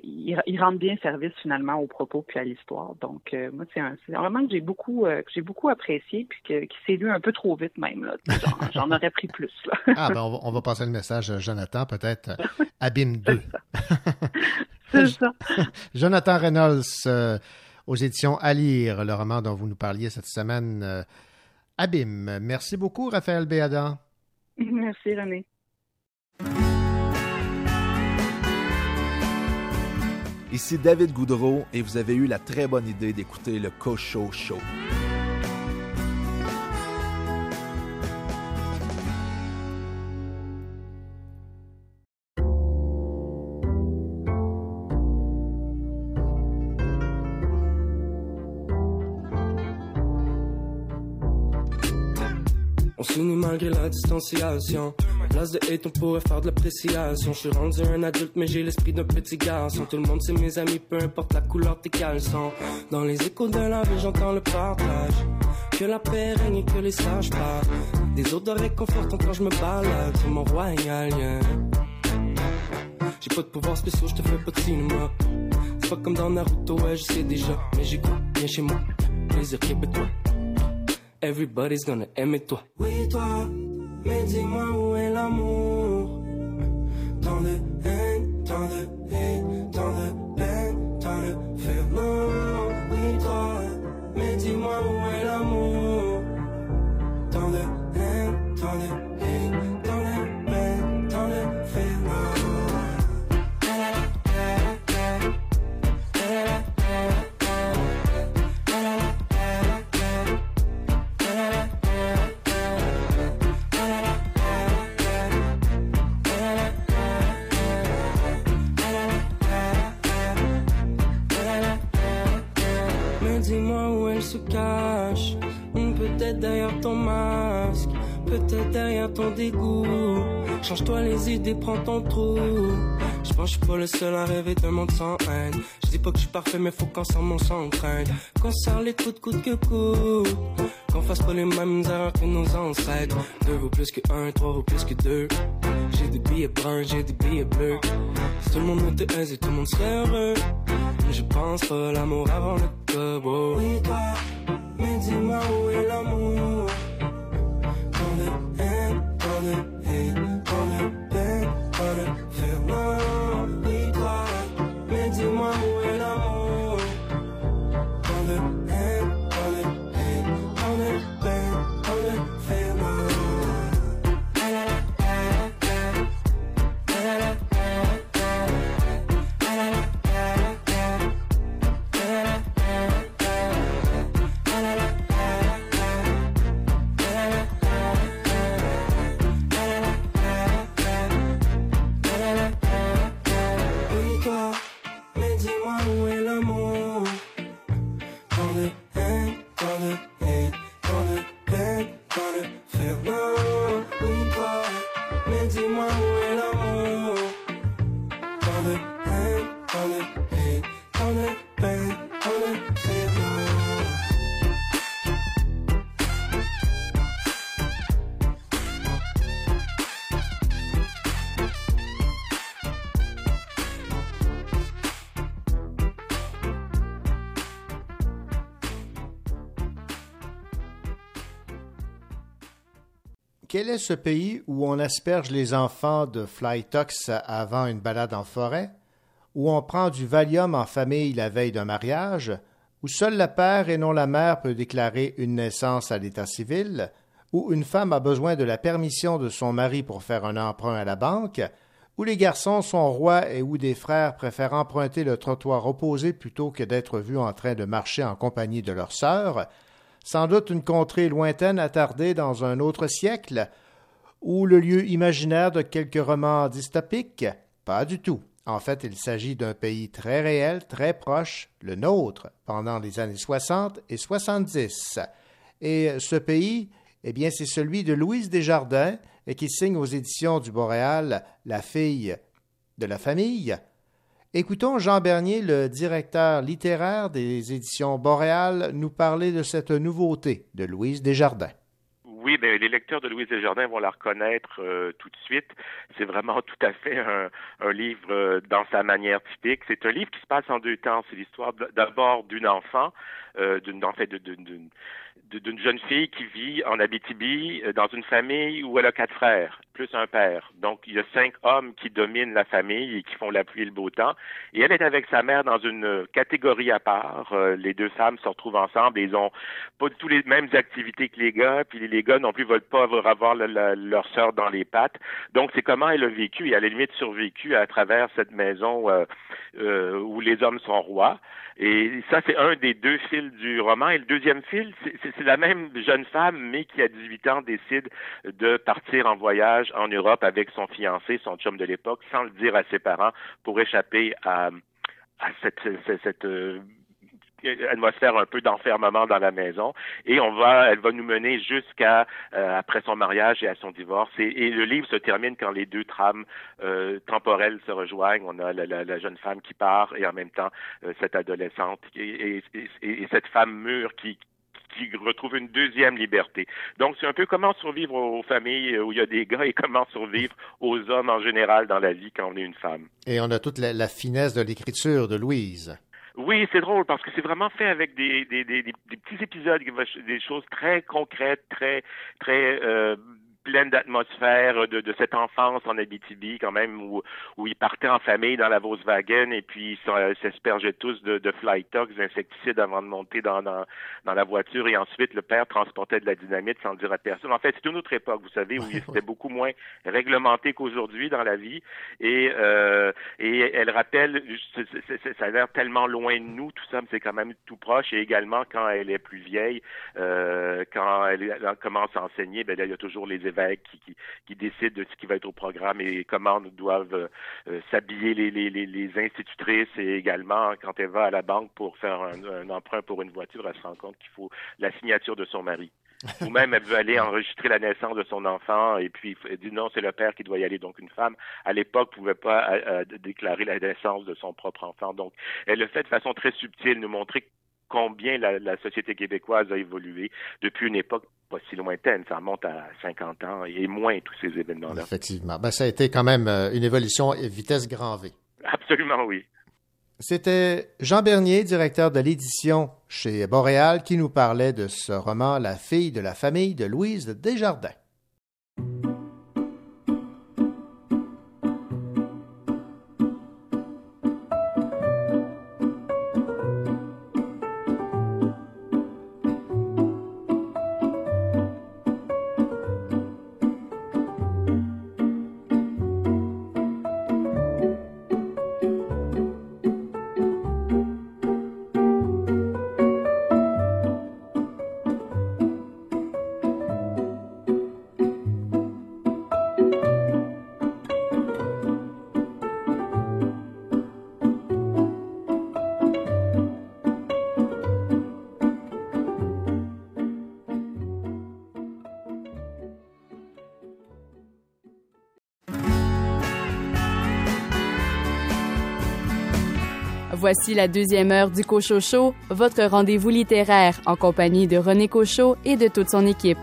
rendent bien service finalement au propos puis à l'histoire. Donc euh, moi, c'est un, un roman que j'ai beaucoup, euh, que j'ai beaucoup apprécié puis que, qui s'est lu un peu trop vite même. Là. *laughs* J'en aurais pris plus. Là. ah ben on va, on va passer le message à Jonathan, peut-être *laughs* Abîme 2. C'est ça. *laughs* Jonathan Reynolds, euh, aux éditions À lire, le roman dont vous nous parliez cette semaine. Euh, Abîme. Merci beaucoup, Raphaël Béadan. Merci, René. Ici David Goudreau et vous avez eu la très bonne idée d'écouter le Cocho Show. La distanciation. Place de hate, on pourrait faire de l'appréciation. Je suis rendu un adulte, mais j'ai l'esprit d'un petit garçon. Tout le monde, c'est mes amis, peu importe la couleur de tes caleçons. Dans les échos de la vie, j'entends le partage. Que la paix règne et que les sages parlent. Des odeurs réconfortantes quand je me balade sur mon royalien. J'ai pas de pouvoir spéciaux, je te fais pas de cinéma. C'est pas comme dans Naruto, ouais, je sais déjà. Mais j'écoute bien chez moi. Plaisir québécois. Everybody's gonna aimer toi. Oui, toi, mais dis-moi où est l'amour. Prends ton trou. Je pense que pas le seul à rêver d'un monde sans haine. Je dis pas que je suis parfait, mais faut qu'ensemble on s'entraîne. Qu'on serre les coups de coups que coups. Qu'on fasse pas les mêmes erreurs que nos ancêtres. Deux vaut plus que un, trois vaut plus que deux. J'ai des billets bruns, j'ai des billets bleus. Si tout le monde était aisé, tout le monde serait heureux. Mais je pense pas l'amour avant le club. Oh. Oui, toi, mais dis-moi où est l'amour. Ce pays où on asperge les enfants de Flytox avant une balade en forêt, où on prend du Valium en famille la veille d'un mariage, où seul le père et non la mère peut déclarer une naissance à l'état civil, où une femme a besoin de la permission de son mari pour faire un emprunt à la banque, où les garçons sont rois et où des frères préfèrent emprunter le trottoir opposé plutôt que d'être vus en train de marcher en compagnie de leurs sœurs, sans doute une contrée lointaine attardée dans un autre siècle, ou le lieu imaginaire de quelques romans dystopiques? Pas du tout. En fait, il s'agit d'un pays très réel, très proche, le nôtre, pendant les années 60 et 70. Et ce pays, eh bien, c'est celui de Louise Desjardins, qui signe aux éditions du Boréal La fille de la famille. Écoutons Jean Bernier, le directeur littéraire des éditions Boréal, nous parler de cette nouveauté de Louise Desjardins. Oui, ben, les lecteurs de Louise Desjardins vont la reconnaître euh, tout de suite. C'est vraiment *laughs* tout à fait un, un livre euh, dans sa manière typique. C'est un livre qui se passe en deux temps. C'est l'histoire d'abord d'une enfant, euh, d'une en fait d'une jeune fille qui vit en Abitibi euh, dans une famille où elle a quatre frères, un père. Donc, il y a cinq hommes qui dominent la famille et qui font la pluie et le beau temps. Et elle est avec sa mère dans une catégorie à part. Euh, les deux femmes se retrouvent ensemble et ils ont pas du tout les mêmes activités que les gars, puis les gars non plus veulent pas avoir, leur sœur dans les pattes. Donc, c'est comment elle a vécu et à la limite survécu à travers cette maison euh, euh, où les hommes sont rois. Et ça, c'est un des deux fils du roman. Et le deuxième fil, c'est la même jeune femme, mais qui, à 18 ans, décide de partir en voyage en Europe avec son fiancé, son chum de l'époque, sans le dire à ses parents, pour échapper à, cette, euh, atmosphère un peu d'enfermement dans la maison. Et on va elle va nous mener jusqu'à euh, après son mariage et à son divorce. Et, le livre se termine quand les deux trames euh, temporelles se rejoignent. On a la, jeune femme qui part et en même temps cette adolescente et cette femme mûre qui qui retrouve une deuxième liberté. Donc, c'est un peu comment survivre aux familles où il y a des *laughs* gars et comment survivre aux hommes en général dans la vie quand on est une femme. Et on a toute la, la finesse de l'écriture de Louise. Oui, c'est drôle parce que c'est vraiment fait avec des, des, des, des, des petits épisodes, des choses très concrètes, très très euh, pleines d'atmosphère de, de cette enfance en Abitibi quand même où où ils partaient en famille dans la Volkswagen et puis ils s'aspergeaient tous de, de Flytox, d'insecticides avant de monter dans, dans dans la voiture et ensuite le père transportait de la dynamite sans dire à personne. En fait, c'est une autre époque, vous savez, où c'était beaucoup moins réglementé qu'aujourd'hui dans la vie et euh, et elle rappelle, c est, c est, ça a l'air tellement loin de nous, tout ça, mais c'est quand même tout proche. Et également quand elle est plus vieille, euh, quand elle, elle commence à enseigner, ben là, il y a toujours les qui, qui, qui décident de ce qui va être au programme et comment doivent euh, s'habiller les, les, les, les, institutrices et également quand elle va à la banque pour faire un, un, emprunt pour une voiture, elle se rend compte qu'il faut la signature de son mari. *laughs* Ou même, elle veut aller enregistrer la naissance de son enfant et puis elle dit non, c'est le père qui doit y aller. Donc, une femme, à l'époque, pouvait pas euh, euh, déclarer la naissance de son propre enfant. Donc, elle le fait de façon très subtile, nous montrer combien la, la, société québécoise a évolué depuis une époque pas si lointaine. Ça remonte à 50 ans et moins tous ces événements-là. Effectivement. Ben, ça a été quand même euh, une évolution vitesse grand V. Absolument, oui. C'était Jean Bernier, directeur de l'édition chez Boréal, qui nous parlait de ce roman La fille de la famille de Louise Desjardins. Voici la deuxième heure du Cochocho, votre rendez-vous littéraire en compagnie de René Cochot et de toute son équipe.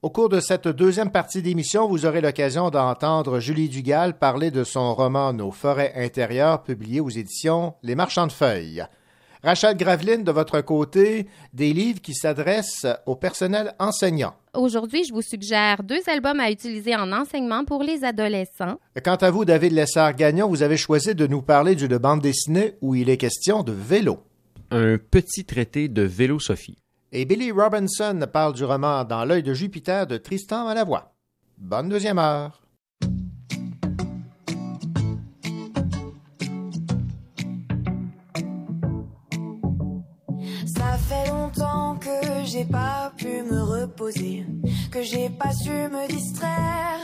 Au cours de cette deuxième partie d'émission, vous aurez l'occasion d'entendre Julie Dugal parler de son roman Nos forêts intérieures, publié aux éditions Les Marchands de Feuilles. Rachel Graveline, de votre côté, des livres qui s'adressent au personnel enseignant. Aujourd'hui, je vous suggère deux albums à utiliser en enseignement pour les adolescents. Quant à vous, David Lessard-Gagnon, vous avez choisi de nous parler d'une bande dessinée où il est question de vélo. Un petit traité de vélo-sophie. Et Billy Robinson parle du roman Dans l'œil de Jupiter de Tristan Malavoie. Bonne deuxième heure. J'ai pas pu me reposer, que j'ai pas su me distraire.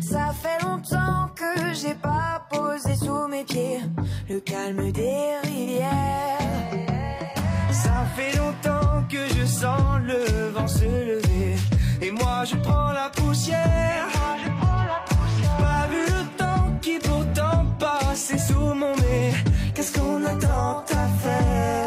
Ça fait longtemps que j'ai pas posé sous mes pieds le calme des rivières. Ça fait longtemps que je sens le vent se lever et moi je prends la poussière. Pas vu le temps qui pourtant passe sous mon nez. Qu'est-ce qu'on attend à faire?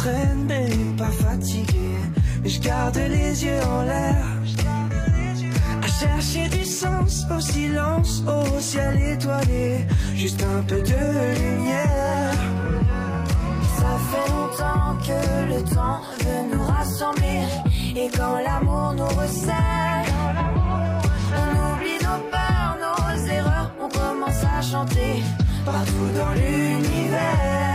Traîne, mais pas fatigué. Je garde les yeux en l'air. À chercher du sens au silence, au ciel étoilé. Juste un peu de lumière. Ça fait longtemps que le temps veut nous rassembler. Et quand l'amour nous resserre, on oublie nos peurs, nos erreurs. On commence à chanter partout dans l'univers.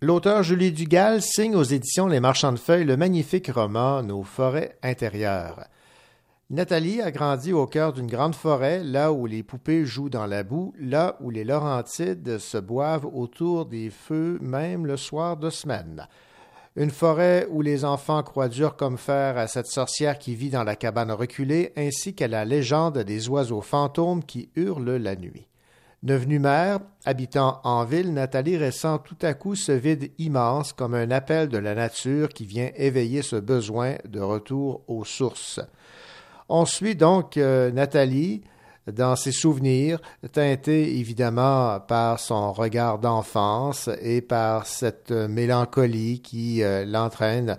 L'auteur Julie Dugal signe aux éditions Les Marchands de Feuilles le magnifique roman Nos forêts intérieures. Nathalie a grandi au cœur d'une grande forêt, là où les poupées jouent dans la boue, là où les Laurentides se boivent autour des feux, même le soir de semaine. Une forêt où les enfants croient dur comme fer à cette sorcière qui vit dans la cabane reculée, ainsi qu'à la légende des oiseaux fantômes qui hurlent la nuit. Devenue mère, habitant en ville, Nathalie ressent tout à coup ce vide immense comme un appel de la nature qui vient éveiller ce besoin de retour aux sources. On suit donc euh, Nathalie dans ses souvenirs, teintés évidemment par son regard d'enfance et par cette mélancolie qui euh, l'entraîne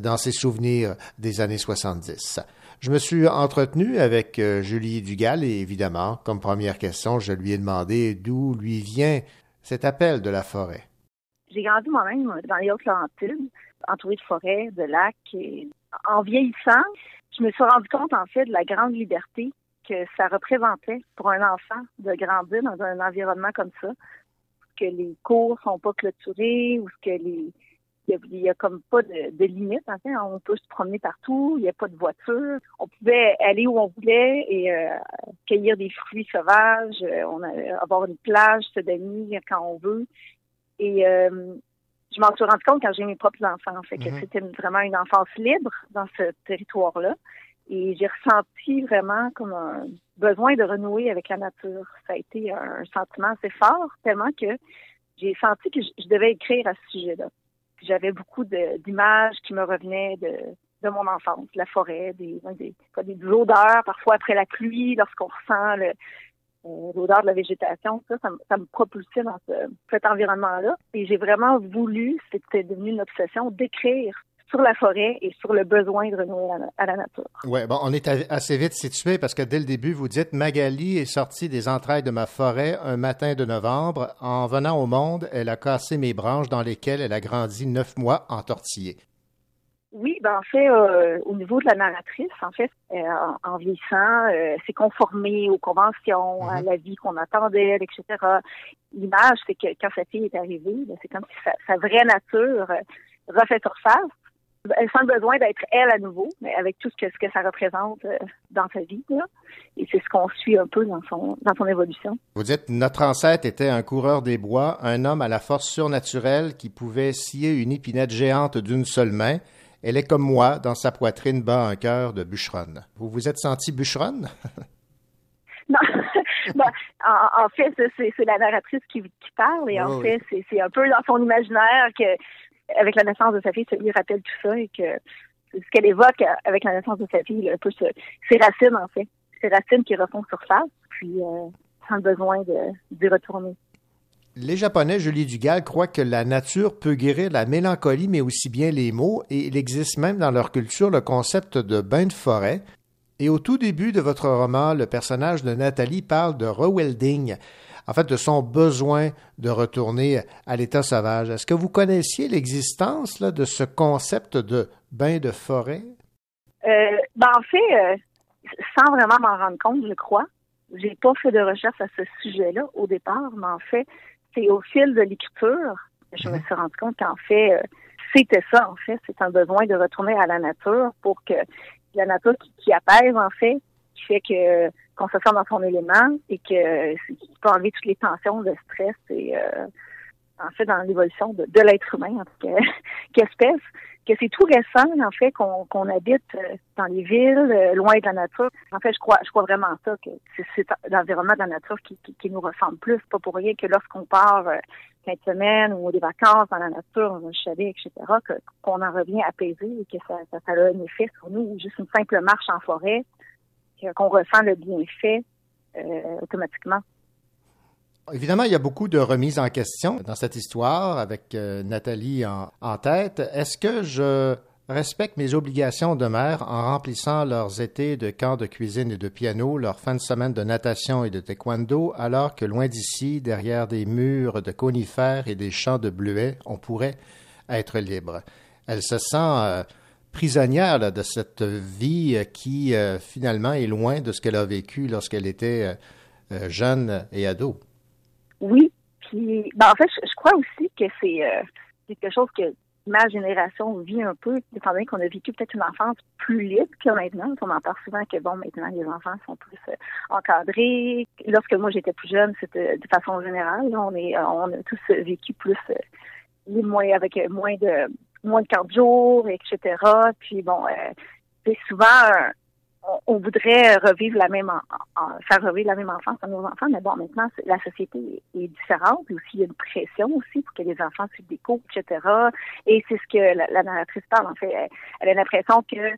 dans ses souvenirs des années 70. Je me suis entretenu avec euh, Julie Dugal et évidemment, comme première question, je lui ai demandé d'où lui vient cet appel de la forêt. J'ai grandi moi-même dans les Hautes-Laurentides, entourée de forêts, de lacs. Et en vieillissant, je me suis rendu compte en fait de la grande liberté que ça représentait pour un enfant de grandir dans un environnement comme ça, que les cours sont pas clôturés ou que les il y, a, comme pas de, de limite. En fait. On peut se promener partout, il n'y a pas de voiture. On pouvait aller où on voulait et euh, cueillir des fruits sauvages, euh, on a, avoir une plage, se baigner quand on veut. Et euh, je m'en suis rendu compte quand j'ai mes propres enfants, fait, que Mhm. c'était vraiment une enfance libre dans ce territoire-là. Et j'ai ressenti vraiment comme un besoin de renouer avec la nature. Ça a été un sentiment assez fort, tellement que j'ai senti que je, je devais écrire à ce sujet-là. J'avais beaucoup de- d'images qui me revenaient de, de mon enfance, la forêt, des, des, des odeurs, parfois après la pluie, lorsqu'on ressent euh, l'odeur de la végétation, ça, ça me propulsait dans ce, cet environnement-là. Et j'ai vraiment voulu, c'était devenu une obsession, d'écrire sur la forêt et sur le besoin de renouer à la, nature. Oui, bon, on est assez vite situé parce que dès le début, vous dites Magali est sortie des entrailles de ma forêt un matin de novembre. En venant au monde, elle a cassé mes branches dans lesquelles elle a grandi neuf mois entortillée. Oui, ben en fait, euh, au niveau de la narratrice, en fait, euh, en, en vieillissant, euh, c'est conformé aux conventions, à la vie qu'on attendait, etc. L'image, c'est que quand sa fille est arrivée, ben, c'est comme si sa, sa vraie nature euh, refait surface. Elle sent le besoin d'être elle à nouveau, mais avec tout ce que, ce que ça représente euh, dans sa vie. Là. Et c'est ce qu'on suit un peu dans son, dans son évolution. Vous dites notre ancêtre était un coureur des bois, un homme à la force surnaturelle qui pouvait scier une épinette géante d'une seule main. Elle est comme moi, dans sa poitrine bat un cœur de bûcheronne. Vous vous êtes senti bûcheronne? *laughs* Non, *laughs* Ben, en, en fait, c'est la narratrice qui, qui parle et en Oui, fait, c'est un peu dans son imaginaire que, avec la naissance de sa fille, ça lui rappelle tout ça et que ce qu'elle évoque avec la naissance de sa fille, là, un peu ses racines, en fait. Ses racines qui refont surface, puis euh, sans le besoin d'y retourner. Les Japonais, Julie Dugal, croient que la nature peut guérir la mélancolie, mais aussi bien les maux, et il existe même dans leur culture le concept de bain de forêt. Et au tout début de votre roman, le personnage de Nathalie parle de rewilding, en fait de son besoin de retourner à l'état sauvage. Est-ce que vous connaissiez l'existence là, de ce concept de bain de forêt? Euh, ben, en fait, euh, sans vraiment m'en rendre compte, je crois, j'ai pas fait de recherche à ce sujet-là au départ, mais en fait, c'est au fil de l'écriture que je me suis rendu compte qu'en fait, euh, c'était ça, en fait, c'est un besoin de retourner à la nature pour que la nature qui, qui apaise, en fait, qui fait que qu'on se sent dans son élément et que qui peut enlever toutes les tensions, le stress et euh, en fait dans l'évolution de, l'être humain en tant que- *laughs* qu'espèce, que c'est tout récent en fait qu'on habite euh, dans les villes, euh, loin de la nature. En fait, je crois, je crois vraiment ça que c'est l'environnement de la nature qui, qui, nous ressemble plus. Pas pour rien que lorsqu'on part fin de semaine ou des vacances dans la nature, un chalet, etc., qu'on en revient apaisé et que ça, ça, a un effet sur nous. Juste une simple marche en forêt, qu'on ressent le bienfait euh, automatiquement. Évidemment, il y a beaucoup de remises en question dans cette histoire avec euh, Nathalie en, tête. Est-ce que je respecte mes obligations de mère en remplissant leurs étés de camps de cuisine et de piano, leurs fins de semaine de natation et de taekwondo, alors que loin d'ici, derrière des murs de conifères et des champs de bleuets, on pourrait être libre? Elle se sent euh, prisonnière de cette vie euh, qui euh, finalement est loin de ce qu'elle a vécu lorsqu'elle était euh, jeune et ado. Oui. Puis, ben, en fait, je, crois aussi que c'est quelque chose que ma génération vit un peu, étant donné qu'on a vécu peut-être une enfance plus libre que maintenant. On en parle souvent que, bon, maintenant, les enfants sont plus encadrés. Lorsque moi, j'étais plus jeune, c'était de façon générale. on, est, on a tous vécu plus moins, avec moins de moins de quatre jours, etc. Puis, bon, euh, c'est souvent... euh, on, voudrait revivre la même faire revivre la même enfance à nos enfants, mais bon, maintenant, la société est différente, et aussi il y a une pression aussi pour que les enfants suivent des cours, etc. Et c'est ce que la, narratrice parle, en fait. Elle a l'impression que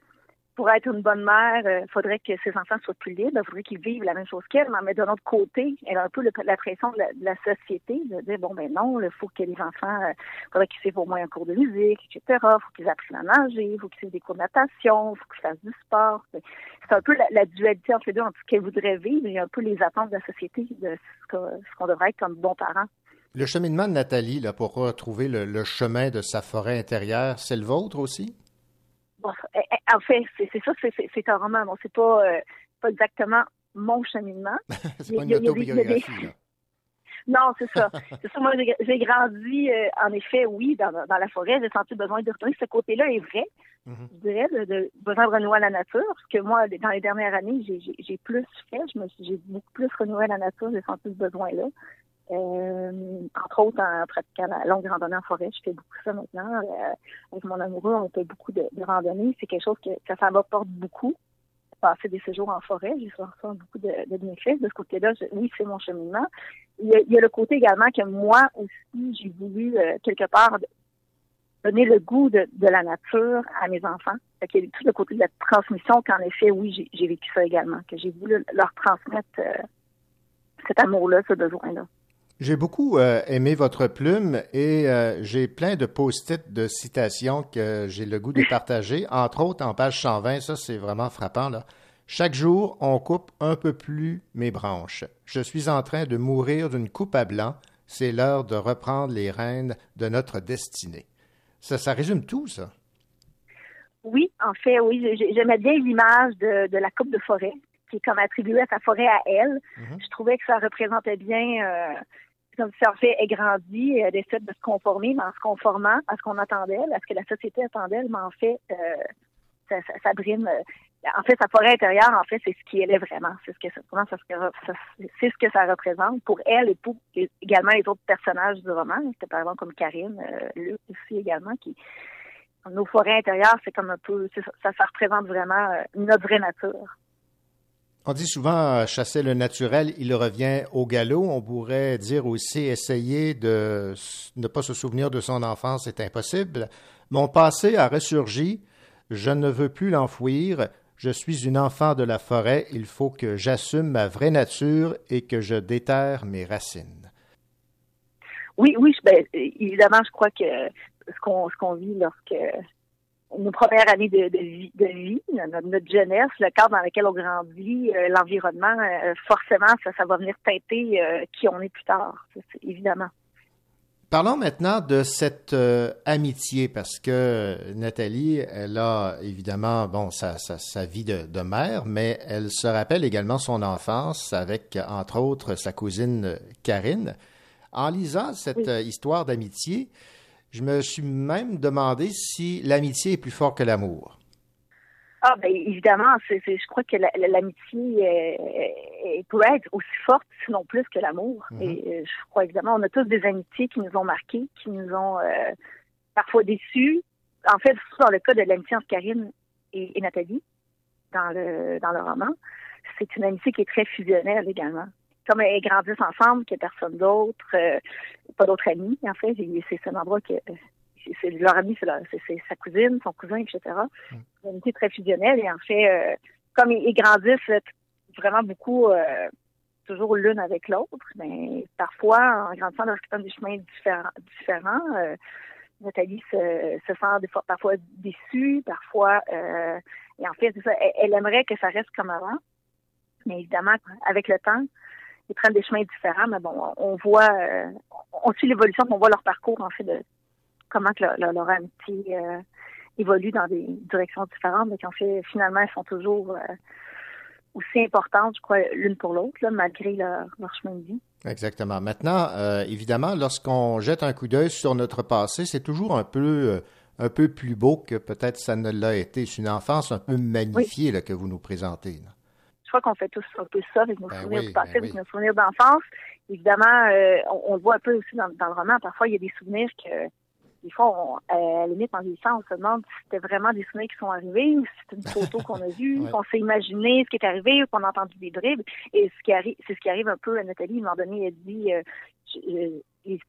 pour être une bonne mère, il faudrait que ses enfants soient plus libres, il faudrait qu'ils vivent la même chose qu'elle, mais de l'autre côté, elle a un peu la pression de la, société de dire, bon, ben non, il faut que les enfants, il faudrait qu'ils suivent au moins un cours de musique, etc., il faut qu'ils apprennent à nager, il faut qu'ils suivent des cours de natation, il faut qu'ils fassent du sport. C'est c'est un peu la, dualité entre les deux, entre ce qu'elle voudrait vivre et un peu les attentes de la société de ce qu'on devrait être comme bons parents. Le cheminement de Nathalie pour retrouver le chemin de sa forêt intérieure, c'est le vôtre aussi? Bon, eh, eh, en fait, c'est ça, c'est- un roman. Bon, c'est pas, euh, pas exactement mon cheminement. *laughs* c'est pas une autobiographie. là. *laughs* Non, c'est ça. *laughs* c'est ça. Moi, j'ai grandi, euh, en effet, oui, dans, dans la forêt. J'ai senti le besoin de retourner. Ce côté-là est vrai, je dirais, de, de besoin de renouer à la nature. Parce que moi, dans les dernières années, j'ai- plus fait. J'ai beaucoup plus renoué à la nature. J'ai senti ce besoin-là. Euh, entre autres, en pratiquant la longue randonnée en forêt, je fais beaucoup ça maintenant. Euh, avec mon amoureux, on fait beaucoup de, de randonnées. C'est quelque chose que, ça m'apporte beaucoup. Passer des séjours en forêt, j'ai ressenti beaucoup de, de bienfaits. De ce côté-là, oui, c'est mon cheminement. Il y, a, il le côté également que moi aussi, j'ai voulu, euh, quelque part, donner le goût de, la nature à mes enfants. Fait qu'il y a tout le côté de la transmission qu'en effet, oui, j'ai- vécu ça également, que j'ai voulu leur transmettre cet amour-là, ce besoin-là. J'ai beaucoup euh, aimé votre plume et euh, j'ai plein de post-it de citations que j'ai le goût de *laughs* partager. Entre autres, en page 120, ça c'est vraiment frappant. Là. Chaque jour, on coupe un peu plus mes branches. Je suis en train de mourir d'une coupe à blanc. C'est l'heure de reprendre les rênes de notre destinée. Ça, ça résume tout, ça. Oui, en fait, oui, j'ai- j'aimais bien l'image de, de la coupe de forêt, qui est comme attribuée à sa forêt à elle. Je trouvais que ça représentait bien, euh, comme si en fait, elle grandit, elle décide de se conformer, mais en se conformant à ce qu'on attendait, à ce que la société attendait, mais en fait, euh, ça, ça, euh, en fait, sa forêt intérieure, en fait, c'est ce qui elle est vraiment. C'est ce que ça, c'est ce que ça- représente pour elle et pour également les autres personnages du roman. C'était par exemple comme Karine, euh, Luc aussi également, qui nos forêts intérieures, c'est comme un peu, ça, ça représente vraiment euh, notre vraie nature. On dit souvent euh, chasser le naturel, il revient au galop. On pourrait dire aussi essayer de ne pas se souvenir de son enfance, c'est impossible. Mon passé a ressurgi, je ne veux plus l'enfouir. Je suis une enfant de la forêt, il faut que j'assume ma vraie nature et que je déterre mes racines. Oui, oui, ben, évidemment, je crois que ce qu'on ce qu'on vit lorsque nos premières années de, de vie, de vie notre, notre jeunesse, le cadre dans lequel on grandit, euh, l'environnement, euh, forcément, ça, ça va venir teinter euh, qui on est plus tard, évidemment. Parlons maintenant de cette amitié, parce que Nathalie, elle a évidemment bon sa, sa, sa vie de, de mère, mais elle se rappelle également son enfance avec, entre autres, sa cousine Karine. En lisant cette histoire d'amitié, je me suis même demandé si l'amitié est plus fort que l'amour. Ah, ben évidemment, je crois que la- la- l'amitié euh, peut être aussi forte, sinon plus que l'amour. Et euh, je crois évidemment, on a tous des amitiés qui nous ont marqués, qui nous ont euh, parfois déçus. En fait, surtout dans le cas de l'amitié entre Karine et, et Nathalie, dans le dans le roman, c'est une amitié qui est très fusionnelle également. Comme elles grandissent ensemble, qu'il n'y a personne d'autre, euh, pas d'autres amis, en fait, c'est un endroit que c'est- c'est leur ami, c'est, sa cousine, son cousin, etc une amitié très fusionnelle et en fait, euh, comme ils, ils grandissent euh, vraiment beaucoup euh, toujours l'une avec l'autre, mais parfois, en grandissant dans des chemins différents, différents euh, Nathalie se, se sent des fois, parfois déçue, parfois, euh, et en fait, c'est ça, elle, elle aimerait que ça reste comme avant, mais évidemment, avec le temps, ils prennent des chemins différents, mais bon, on voit, euh, on suit l'évolution, on voit leur parcours, en fait, de comment que leur, leur, leur amitié euh, évoluent dans des directions différentes, mais qu'en fait, finalement, elles sont toujours aussi importantes, je crois, l'une pour l'autre, malgré leur, leur, chemin de vie. Exactement. Maintenant, évidemment, lorsqu'on jette un coup d'œil sur notre passé, c'est toujours un peu un peu plus beau que peut-être ça ne l'a été. C'est une enfance un peu magnifiée là, que vous nous présentez. Crois qu'on fait tous un peu ça avec nos ben souvenirs du passé, ben avec nos souvenirs d'enfance. Évidemment, euh, on, le voit un peu aussi dans, le roman. Parfois, il y a des souvenirs que, des fois, à la limite, en vieillissant, on se demande si c'était vraiment des souvenirs qui sont arrivés ou si c'est une photo qu'on a vue, *laughs* qu'on s'est imaginé ce qui est arrivé ou qu'on a entendu des dribbles. Et ce qui arrive, c'est ce qui arrive un peu à Nathalie. À un moment donné, elle dit, euh,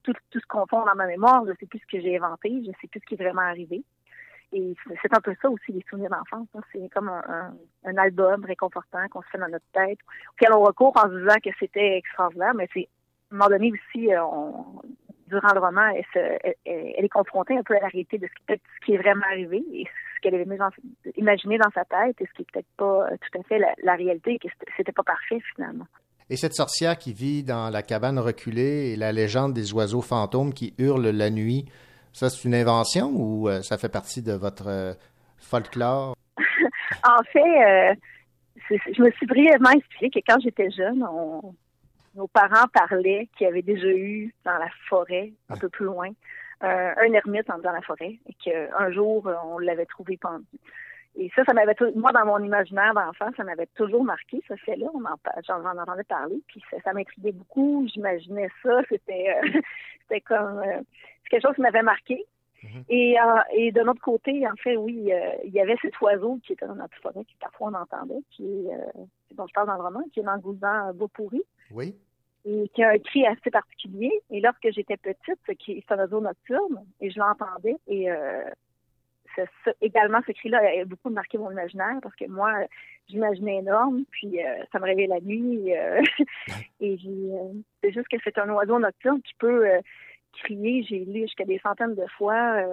tout, tout se confond dans ma mémoire. Je ne sais plus ce que j'ai inventé, je ne sais plus ce qui est vraiment arrivé. Et c'est un peu ça aussi, les souvenirs d'enfance. Hein. C'est comme un, album réconfortant qu'on se fait dans notre tête, auquel on recourt en se disant que c'était extraordinaire, mais c'est à un moment donné aussi, euh, durant le roman, elle, est confrontée un peu à la réalité de ce qui, est vraiment arrivé et ce qu'elle avait imaginé dans sa tête et ce qui est peut-être pas tout à fait la, la réalité et que c'était pas parfait finalement. Et cette sorcière qui vit dans la cabane reculée et la légende des oiseaux fantômes qui hurlent la nuit, ça c'est une invention ou euh, ça fait partie de votre euh, folklore? *laughs* en fait, euh, je me suis brièvement inspirée que quand j'étais jeune, nos parents parlaient qu'il y avait déjà eu dans la forêt, un peu plus loin, un ermite dans la forêt et qu'un jour, on l'avait trouvé pendu. Et ça, ça m'avait moi dans mon imaginaire d'enfant, ça m'avait toujours marqué ce fait-là. On en, j'en entendais parler, puis ça, ça m'intriguait beaucoup. J'imaginais ça, c'était euh, *laughs* c'était comme euh, c'est quelque chose qui m'avait marqué. Mm-hmm. Et, euh, et de l'autre côté, en fait, oui, il y avait cet oiseau qui était dans notre forêt, qui parfois on entendait, qui dont je parle dans le roman, qui est l'angousin beau pourri. Oui. Et qui a un cri assez particulier. Et lorsque j'étais petite, c'est un oiseau nocturne, et je l'entendais, et également, ce cri-là a beaucoup marqué mon imaginaire parce que moi, j'imaginais énorme, puis euh, ça me réveillait la nuit. Euh, *laughs* et euh, c'est juste que c'est un oiseau nocturne qui peut crier, j'ai lu jusqu'à des centaines de fois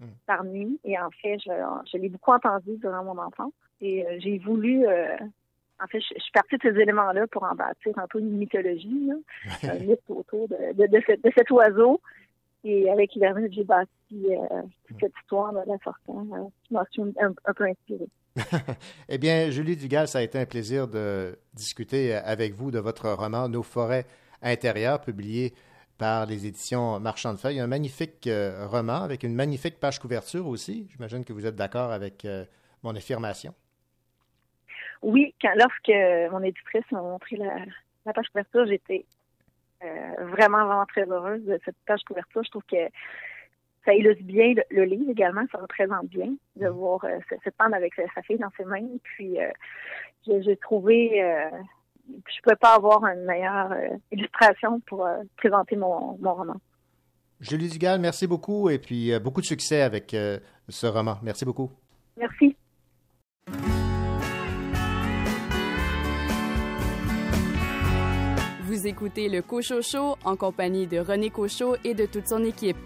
hmm. par nuit. Et en fait, je, l'ai beaucoup entendu durant mon enfance. Et j'ai voulu en fait, je, suis partie de ces éléments-là pour en bâtir un peu une mythologie, *laughs* un mythe autour de, de, cet oiseau et avec Hivernal, j'ai bâti euh, cette histoire de la sortant. Euh, je m'en suis un, peu inspirée. *laughs* eh bien, Julie Dugal, ça a été un plaisir de discuter avec vous de votre roman Nos forêts intérieures, publié par les éditions Marchand de Feuilles. Un magnifique euh, roman avec une magnifique page couverture aussi. J'imagine que vous êtes d'accord avec mon affirmation. Oui, quand, lorsque mon éditrice m'a montré la, la page couverture, j'étais euh, vraiment, vraiment très heureuse de cette page couverture. Je trouve que ça illustre bien le, livre également, ça représente bien de mm. voir euh, cette femme avec sa, fille dans ses mains. Puis euh, j'ai trouvé, je ne pouvais pas avoir une meilleure illustration pour présenter mon, mon, roman. Julie Dugal, merci beaucoup et puis beaucoup de succès avec ce roman. Merci beaucoup. Merci. Vous écoutez le Cochot Show en compagnie de René Cochot et de toute son équipe.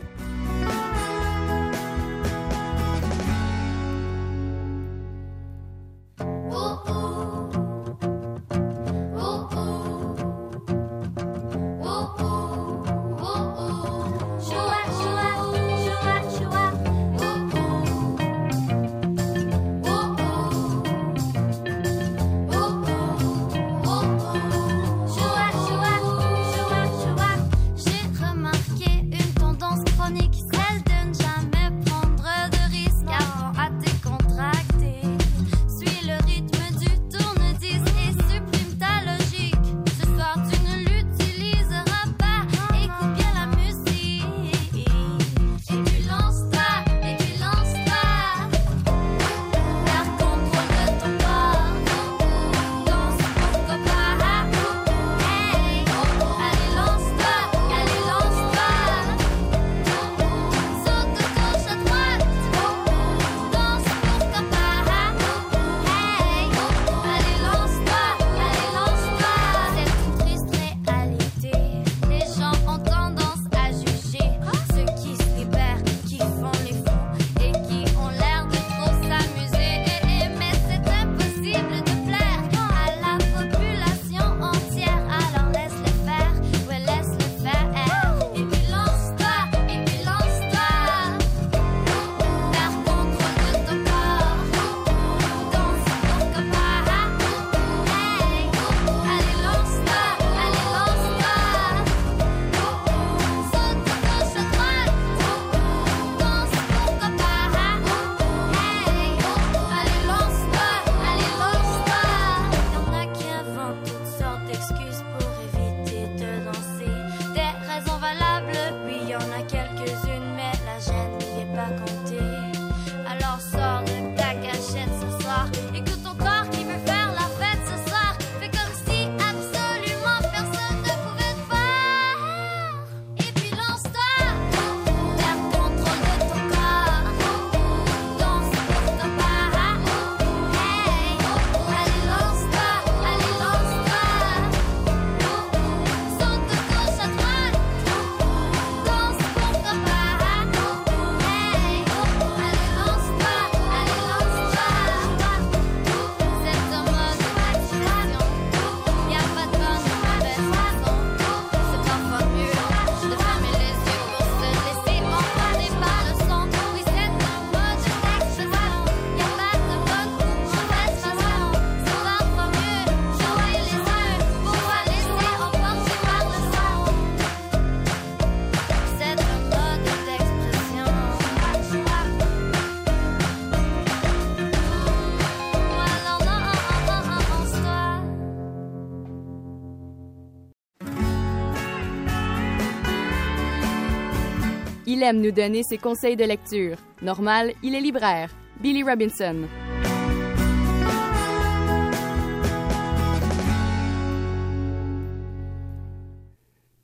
Il aime nous donner ses conseils de lecture. Normal, il est libraire. Billy Robinson.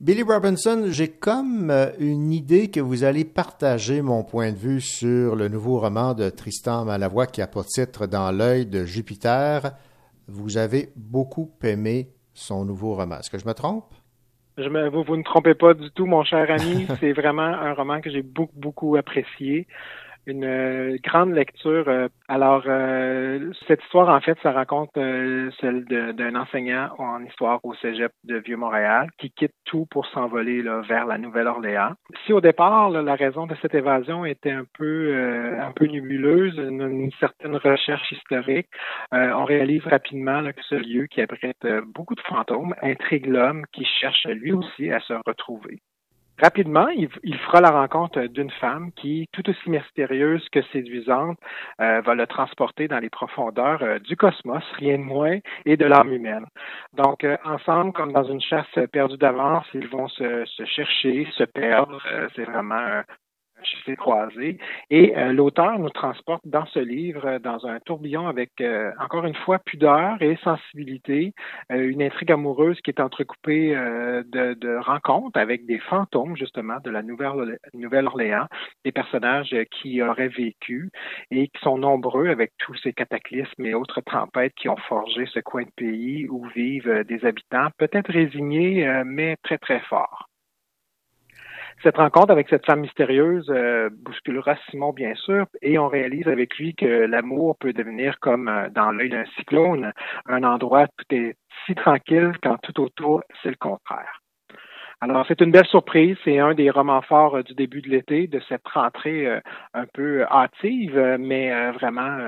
Billy Robinson, j'ai comme euh, une idée que vous allez partager mon point de vue sur le nouveau roman de Tristan Malavoie qui a pour titre Dans l'œil de Jupiter. Vous avez beaucoup aimé son nouveau roman. Est-ce que je me trompe? Je me, vous, vous ne trompez pas du tout, mon cher ami. *laughs* C'est vraiment un roman que j'ai beaucoup, beaucoup apprécié une euh, grande lecture. Euh, alors, euh, cette histoire, en fait, ça raconte celle d'un enseignant en histoire au Cégep de Vieux-Montréal qui quitte tout pour s'envoler vers la Nouvelle-Orléans. Si au départ, la raison de cette évasion était un peu un peu nébuleuse, une, certaine recherche historique, on réalise rapidement que ce lieu qui abrite beaucoup de fantômes intrigue l'homme qui cherche lui aussi à se retrouver. Rapidement, il, fera la rencontre d'une femme qui, tout aussi mystérieuse que séduisante, euh, va le transporter dans les profondeurs euh, du cosmos, rien de moins, et de l'âme humaine. Donc, euh, ensemble, comme dans une chasse perdue d'avance, ils vont se, se chercher, se perdre. c'est vraiment s'est croisé. Et euh, l'auteur nous transporte dans ce livre euh, dans un tourbillon avec, euh, encore une fois, pudeur et sensibilité, une intrigue amoureuse qui est entrecoupée de, de, rencontres avec des fantômes, justement, de la Nouvelle-Orléans, des personnages qui auraient vécu et qui sont nombreux avec tous ces cataclysmes et autres tempêtes qui ont forgé ce coin de pays où vivent des habitants, peut-être résignés, mais très, très forts. Cette rencontre avec cette femme mystérieuse euh, bousculera Simon, bien sûr, et on réalise avec lui que l'amour peut devenir comme euh, dans l'œil d'un cyclone, un endroit tout est si tranquille quand tout autour, c'est le contraire. Alors, c'est une belle surprise. C'est un des romans forts euh, du début de l'été, de cette rentrée un peu hâtive, mais vraiment,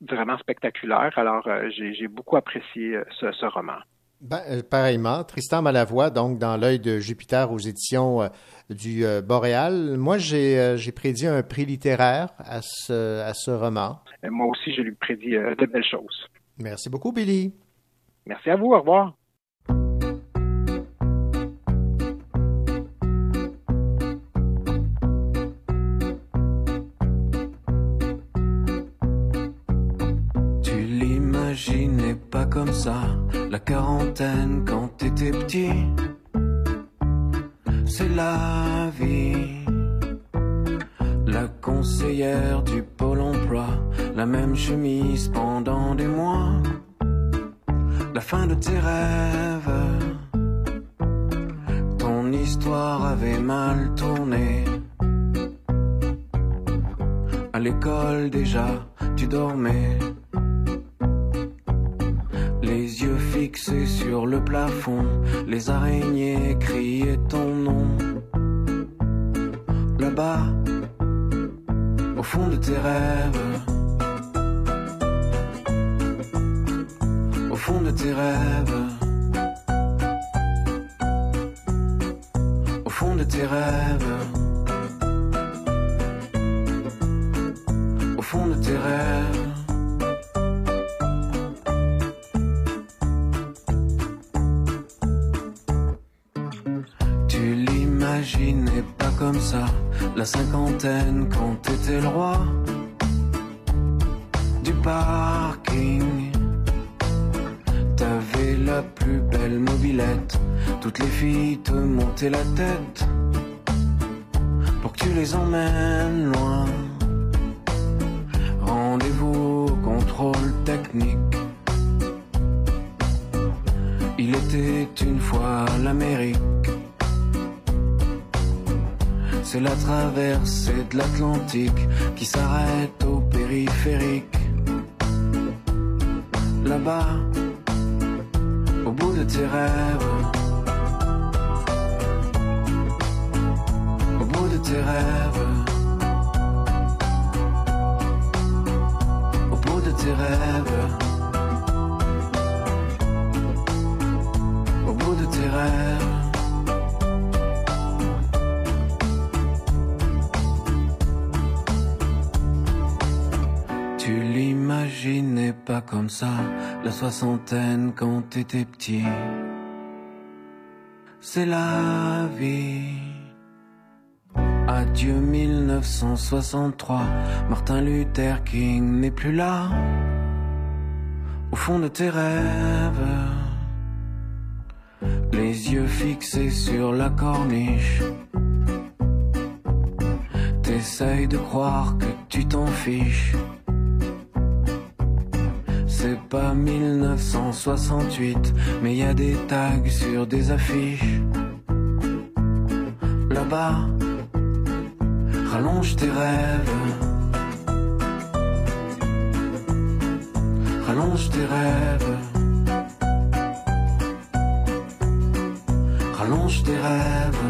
vraiment spectaculaire. Alors, j'ai beaucoup apprécié ce, roman. Ben, pareillement, Tristan Malavoie, donc dans l'œil de Jupiter aux éditions du euh, Boréal. Moi, euh, j'ai prédit un prix littéraire à ce, à ce roman. Moi aussi, je lui prédis euh, de belles choses. Merci beaucoup, Billy. Merci à vous. Au revoir. Tu l'imaginais pas comme ça, la quarantaine quand t'étais petit c'est la vie. La conseillère du pôle emploi, la même chemise pendant des mois. La fin de tes rêves, ton histoire avait mal tourné. À l'école déjà, tu dormais. Fixés sur le plafond, les araignées criaient ton nom. Là-bas, au fond de tes rêves, au fond de tes rêves, au fond de tes rêves, cinquantaine quand t'étais le roi du parking. T'avais la plus belle mobilette, toutes les filles te montaient la tête pour que tu les emmènes loin. Rendez-vous au contrôle technique. Traversée de l'Atlantique qui s'arrête au périphérique. Là-bas, au bout de tes rêves. Au bout de tes rêves. Comme ça la soixantaine quand t'étais petit. C'est la vie. Adieu 1963, Martin Luther King n'est plus là. Au fond de tes rêves, les yeux fixés sur la corniche. T'essayes de croire que tu t'en fiches. C'est pas 1968, mais y a des tags sur des affiches. Là-bas, rallonge tes rêves. Rallonge tes rêves. Rallonge tes rêves.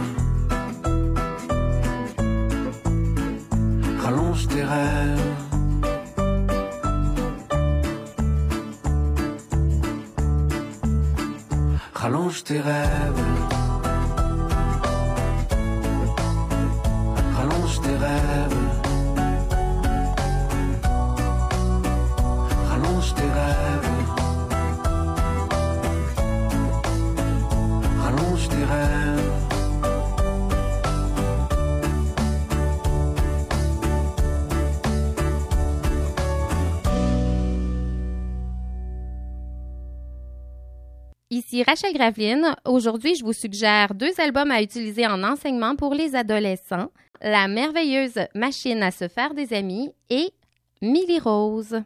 Rallonge tes rêves. Tes rêves. Rachel Graveline. Aujourd'hui, je vous suggère deux albums à utiliser en enseignement pour les adolescents. La merveilleuse machine à se faire des amis et Millie Rose.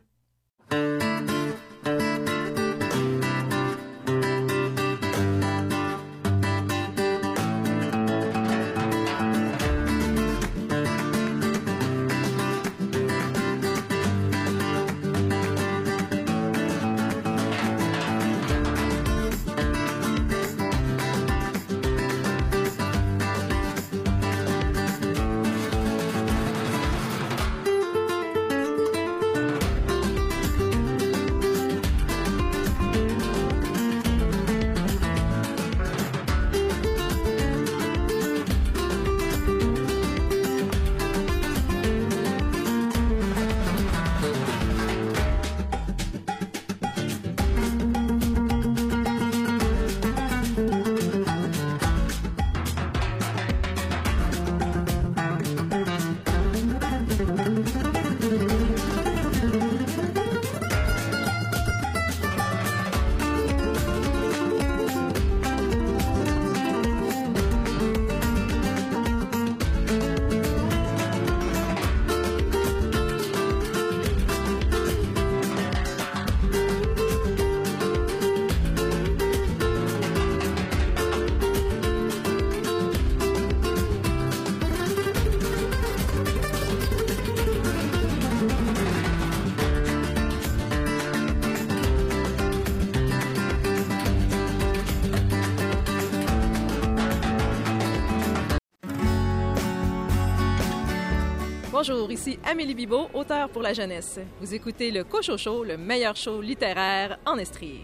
Bonjour, ici Amélie Bibot, auteure pour la jeunesse. Vous écoutez le Cocho Show, le meilleur show littéraire en Estrie.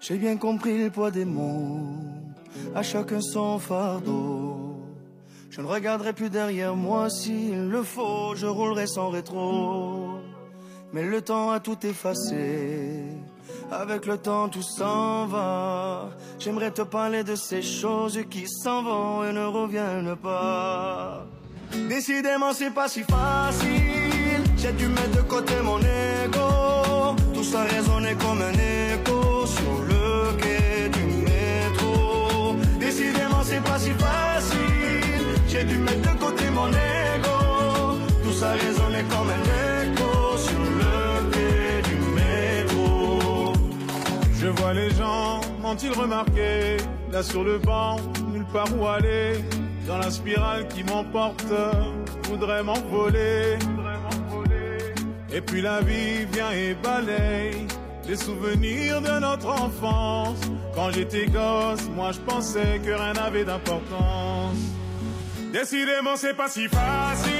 J'ai bien compris le poids des mots, à chacun son fardeau. Je ne regarderai plus derrière moi s'il le faut, je roulerai sans rétro. Mais le temps a tout effacé, avec le temps tout s'en va. J'aimerais te parler de ces choses qui s'en vont et ne reviennent pas. Décidément, c'est pas si facile. J'ai dû mettre de côté mon ego. Tout ça résonnait comme un écho sur le quai du métro. Décidément, c'est pas si facile. J'ai dû mettre de côté mon ego. Tout ça résonnait comme un écho sur le quai du métro. Je vois les gens, m'ont-ils remarqué? Là sur le banc, nulle part où aller. Dans la spirale qui m'emporte, voudrait m'envoler. Et puis la vie vient et balaye Les souvenirs de notre enfance. Quand j'étais gosse, moi je pensais que rien n'avait d'importance Décidément c'est pas si facile.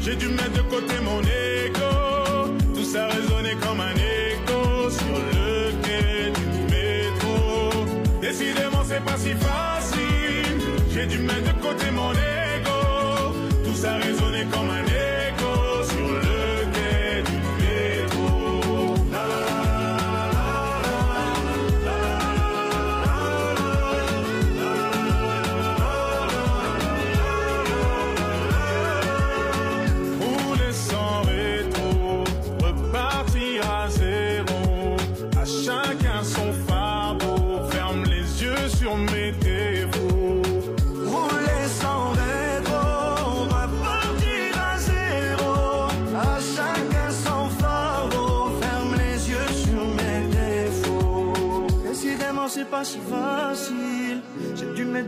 J'ai dû mettre de côté mon ego Tout ça résonnait comme un écho Sur le quai du métro. Décidément c'est pas si facile. J'ai dû mettre de côté mon ego. Tout ça résonnait comme un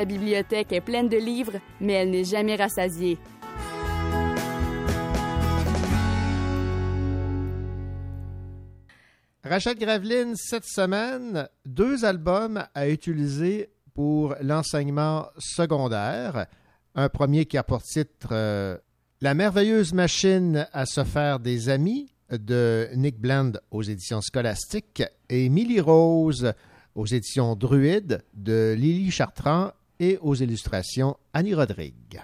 Sa bibliothèque est pleine de livres, mais elle n'est jamais rassasiée. Rachel Graveline, cette semaine, deux albums à utiliser pour l'enseignement secondaire. Un premier qui a pour titre euh, La merveilleuse machine à se faire des amis de Nick Bland aux éditions scolastiques et Millie Rose aux éditions Druide de Lily Chartrand et aux illustrations Annie Rodrigue.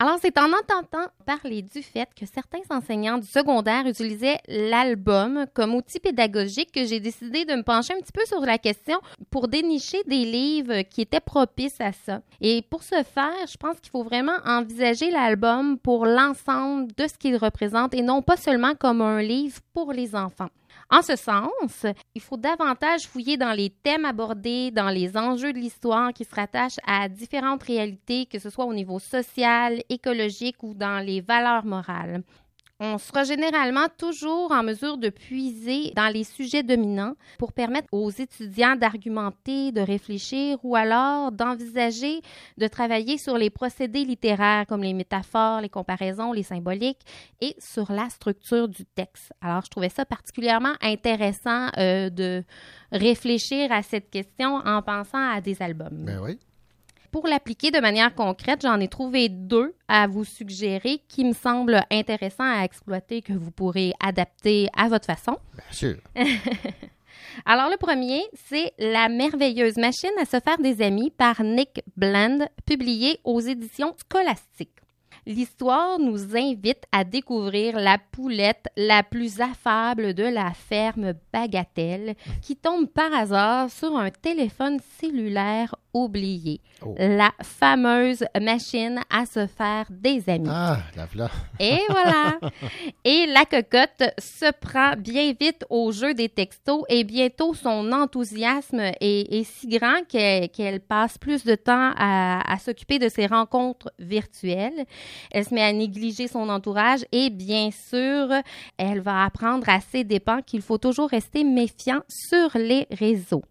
Alors, c'est en entendant parler du fait que certains enseignants du secondaire utilisaient l'album comme outil pédagogique que j'ai décidé de me pencher un petit peu sur la question pour dénicher des livres qui étaient propices à ça. Et pour ce faire, je pense qu'il faut vraiment envisager l'album pour l'ensemble de ce qu'il représente et non pas seulement comme un livre pour les enfants. En ce sens, il faut davantage fouiller dans les thèmes abordés, dans les enjeux de l'histoire qui se rattachent à différentes réalités, que ce soit au niveau social, écologique ou dans les valeurs morales. On sera généralement toujours en mesure de puiser dans les sujets dominants pour permettre aux étudiants d'argumenter, de réfléchir ou alors d'envisager de travailler sur les procédés littéraires comme les métaphores, les comparaisons, les symboliques et sur la structure du texte. Alors, je trouvais ça particulièrement intéressant euh, de réfléchir à cette question en pensant à des albums. Ben oui. Pour l'appliquer de manière concrète, j'en ai trouvé deux à vous suggérer qui me semblent intéressants à exploiter, que vous pourrez adapter à votre façon. Bien sûr. *laughs* Alors, le premier, c'est La merveilleuse machine à se faire des amis par Nick Bland, publié aux éditions scolastiques. L'histoire nous invite à découvrir la poulette la plus affable de la ferme Bagatelle qui tombe par hasard sur un téléphone cellulaire oublié. Oh. La fameuse machine à se faire des amis. Ah, la voilà. Et voilà. *laughs* Et la cocotte se prend bien vite au jeu des textos et bientôt son enthousiasme est, est si grand qu'elle qu'elle passe plus de temps à, à s'occuper de ses rencontres virtuelles. Elle se met à négliger son entourage et bien sûr, elle va apprendre à ses dépens qu'il faut toujours rester méfiant sur les réseaux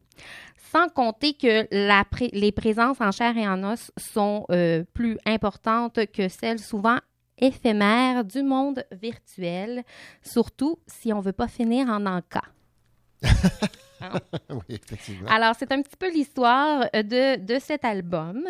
sans compter que la pré- les présences en chair et en os sont euh, plus importantes que celles souvent éphémères du monde virtuel, surtout si on ne veut pas finir en encas. *laughs* oui, effectivement. Alors, c'est un petit peu l'histoire de, de cet album.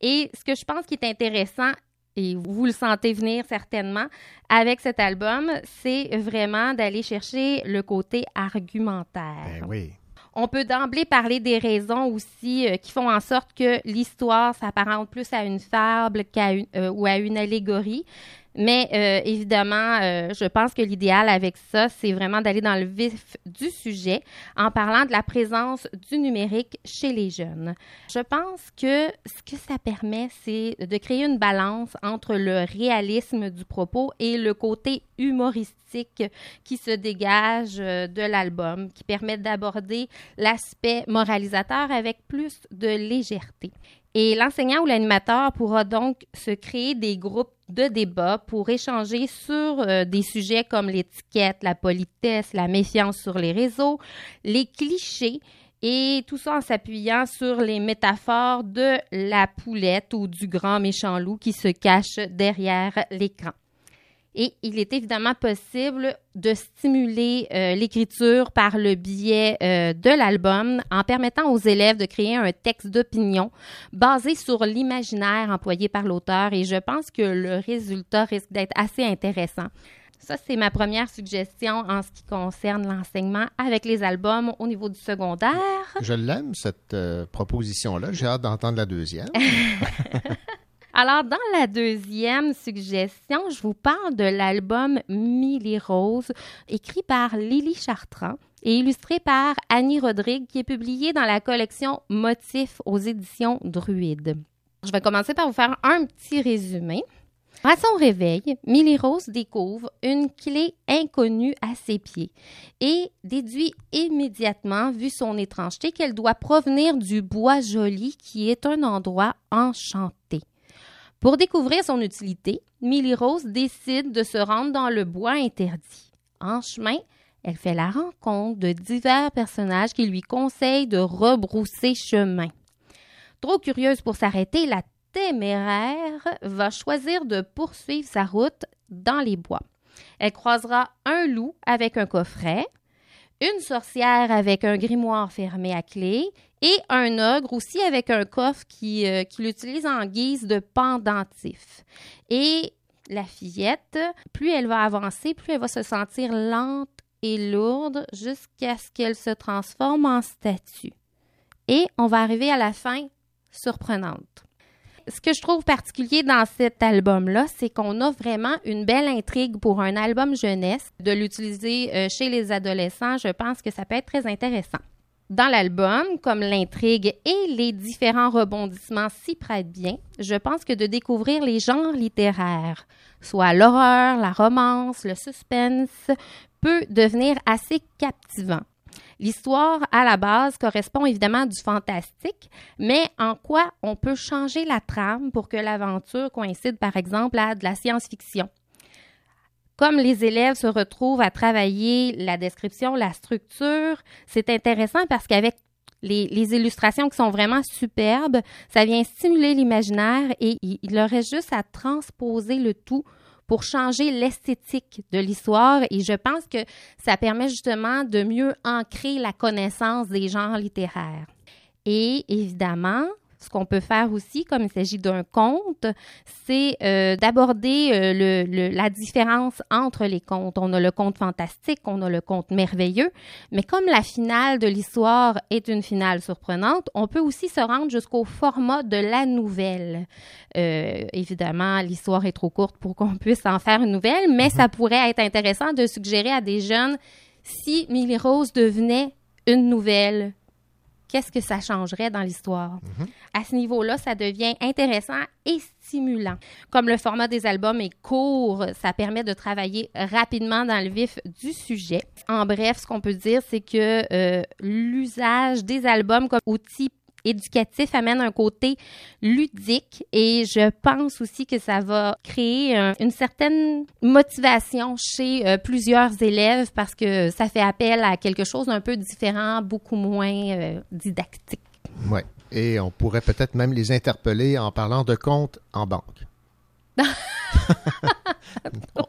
Et ce que je pense qui est intéressant, et vous le sentez venir certainement, avec cet album, c'est vraiment d'aller chercher le côté argumentaire. Ben oui. On peut d'emblée parler des raisons aussi euh, qui font en sorte que l'histoire s'apparente plus à une fable qu'à euh, ou à une allégorie. Mais euh, évidemment, euh, je pense que l'idéal avec ça, c'est vraiment d'aller dans le vif du sujet en parlant de la présence du numérique chez les jeunes. Je pense que ce que ça permet, c'est de créer une balance entre le réalisme du propos et le côté humoristique qui se dégage euh, de l'album, qui permet d'aborder l'aspect moralisateur avec plus de légèreté. Et l'enseignant ou l'animateur pourra donc se créer des groupes de débat pour échanger sur euh, des sujets comme l'étiquette, la politesse, la méfiance sur les réseaux, les clichés et tout ça en s'appuyant sur les métaphores de la poulette ou du grand méchant loup qui se cache derrière l'écran. Et il est évidemment possible de stimuler euh, l'écriture par le biais euh, de l'album en permettant aux élèves de créer un texte d'opinion basé sur l'imaginaire employé par l'auteur et je pense que le résultat risque d'être assez intéressant. Ça, c'est ma première suggestion en ce qui concerne l'enseignement avec les albums au niveau du secondaire. Je l'aime, cette euh, proposition-là. J'ai hâte d'entendre la deuxième. *laughs* Alors, dans la deuxième suggestion, je vous parle de l'album Millie Rose, écrit par Lily Chartrand et illustré par Annie Rodrigue, qui est publié dans la collection Motifs aux éditions Druide. Je vais commencer par vous faire un petit résumé. À son réveil, Millie Rose découvre une clé inconnue à ses pieds et déduit immédiatement, vu son étrangeté, qu'elle doit provenir du bois joli qui est un endroit enchanté. Pour découvrir son utilité, Millie Rose décide de se rendre dans le bois interdit. En chemin, elle fait la rencontre de divers personnages qui lui conseillent de rebrousser chemin. Trop curieuse pour s'arrêter, la téméraire va choisir de poursuivre sa route dans les bois. Elle croisera un loup avec un coffret, une sorcière avec un grimoire fermé à clé et un ogre aussi avec un coffre qui, euh, qui l'utilise en guise de pendentif. Et la fillette, plus elle va avancer, plus elle va se sentir lente et lourde jusqu'à ce qu'elle se transforme en statue. Et on va arriver à la fin surprenante ce que je trouve particulier dans cet album-là, c'est qu'on a vraiment une belle intrigue pour un album jeunesse. De l'utiliser euh, chez les adolescents, je pense que ça peut être très intéressant. Dans l'album, comme l'intrigue et les différents rebondissements s'y prêtent bien, je pense que de découvrir les genres littéraires, soit l'horreur, la romance, le suspense, peut devenir assez captivant. L'histoire, à la base, correspond évidemment du fantastique, mais en quoi on peut changer la trame pour que l'aventure coïncide, par exemple, à de la science-fiction? Comme les élèves se retrouvent à travailler la description, la structure, c'est intéressant parce qu'avec les, les, illustrations qui sont vraiment superbes, ça vient stimuler l'imaginaire et il leur reste juste à transposer le tout pour changer l'esthétique de l'histoire et je pense que ça permet justement de mieux ancrer la connaissance des genres littéraires. Et évidemment, ce qu'on peut faire aussi, comme il s'agit d'un conte, c'est euh, d'aborder euh, le, le, la différence entre les contes. On a le conte fantastique, on a le conte merveilleux, mais comme la finale de l'histoire est une finale surprenante, on peut aussi se rendre jusqu'au format de la nouvelle. Euh, évidemment, l'histoire est trop courte pour qu'on puisse en faire une nouvelle, mais ça pourrait être intéressant de suggérer à des jeunes si Millie Rose devenait une nouvelle qu'est-ce que ça changerait dans l'histoire. Mhm. À ce niveau-là, ça devient intéressant et stimulant. Comme le format des albums est court, ça permet de travailler rapidement dans le vif du sujet. En bref, ce qu'on peut dire, c'est que euh, l'usage des albums comme outil éducatif amène un côté ludique et je pense aussi que ça va créer un, une certaine motivation chez euh, plusieurs élèves parce que ça fait appel à quelque chose d'un peu différent, beaucoup moins euh, didactique. Oui. Et on pourrait peut-être même les interpeller en parlant de compte en banque. *laughs*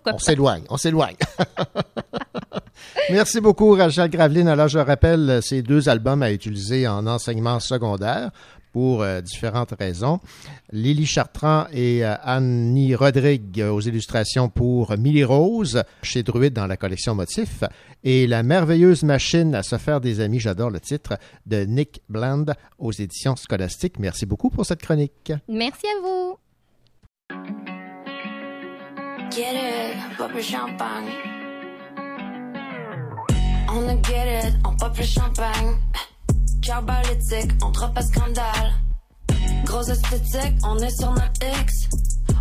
on s'éloigne, on s'éloigne. *laughs* Merci beaucoup, Rachel Graveline. Alors, je rappelle ces deux albums à utiliser en enseignement secondaire pour euh, différentes raisons. Lily Chartrand et euh, Annie Rodrigue aux illustrations pour Millie Rose chez Druide dans la collection Motif et La merveilleuse machine à se faire des amis, j'adore le titre, de Nick Bland aux éditions scolastiques. Merci beaucoup pour cette chronique. Merci à vous. Get it. On a get it, on pop le champagne. Cœur balistique, on drop à scandale. Grosse esthétique, on est sur notre X.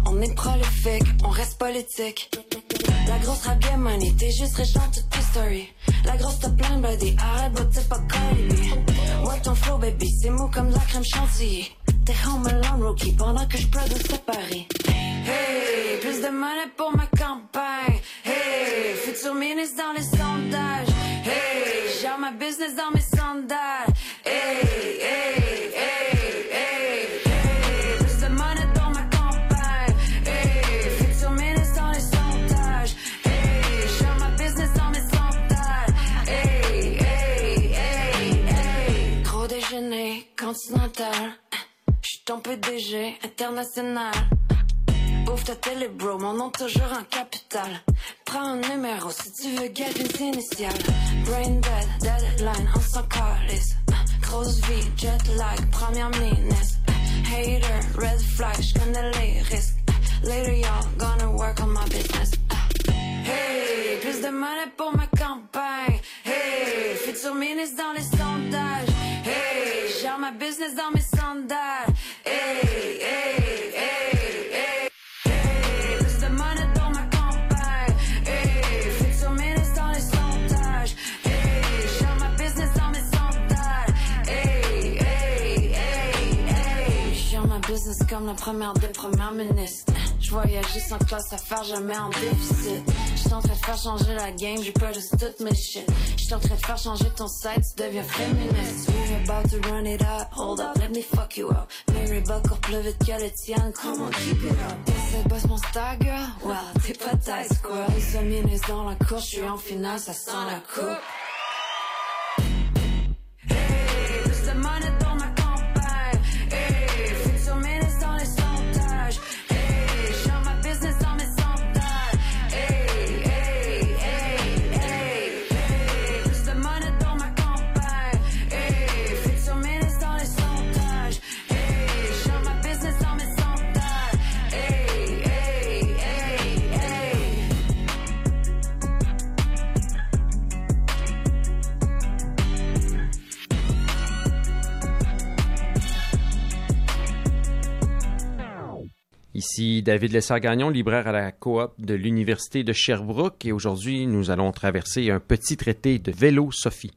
On est prolifique, on reste politique. La grosse game money, t'es juste riche dans toute. La grosse t'as plein body, arrête, but t'es pas. Ouais, ton flow, baby, c'est mou comme la crème chantilly. T'es home alone, rookie, pendant que je produis à Paris. Hey, plus de money pour ma campagne. Hey, futur ministre dans les sondages. Hey, j'ai ma business dans mes sandales. Hey, hey, hey, hey, hey. Plus de money dans ma campagne. Hey, futur ministre dans les sondages. J'ai ma business dans mes hey. Gros déjeuner continental. J'suis ton PDG international. Ouvre ta télé, bro, mon nom toujours en capital. Prends un numéro si tu veux get une initiale. Brain dead, deadline, on s'en calisse. Grosse vie, jet lag, première ministre. Hater, red flag, j'connais les risques. Later, y'all gonna work on my business. Hey, plus de money pour ma campagne. Hey, futur ministre dans les sondages. Hey, j'ai ma business dans mes sandales. Hey, hey, comme la première des premières ministres. Je voyage juste en classe à faire jamais en déficit. J'suis en train de faire changer la game, j'ai peur de toutes mes shit. J'suis en train de faire changer ton site, tu deviens féministe. We're about to run it up, hold up, let me fuck you up. Mary Buck plus vite que le tien, come on, keep it up. T'essaies boss mon star girl, well, t'es pas taille square. Les féministes dans la course, j'suis en finale, ça sent la coupe. Hey, plus de money Ici David Lessard-Gagnon, libraire à la coop de l'Université de Sherbrooke et aujourd'hui nous allons traverser un petit traité de vélo Sophie.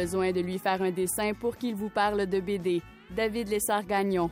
Besoin de lui faire un dessin pour qu'il vous parle de BD. David Lessard-Gagnon.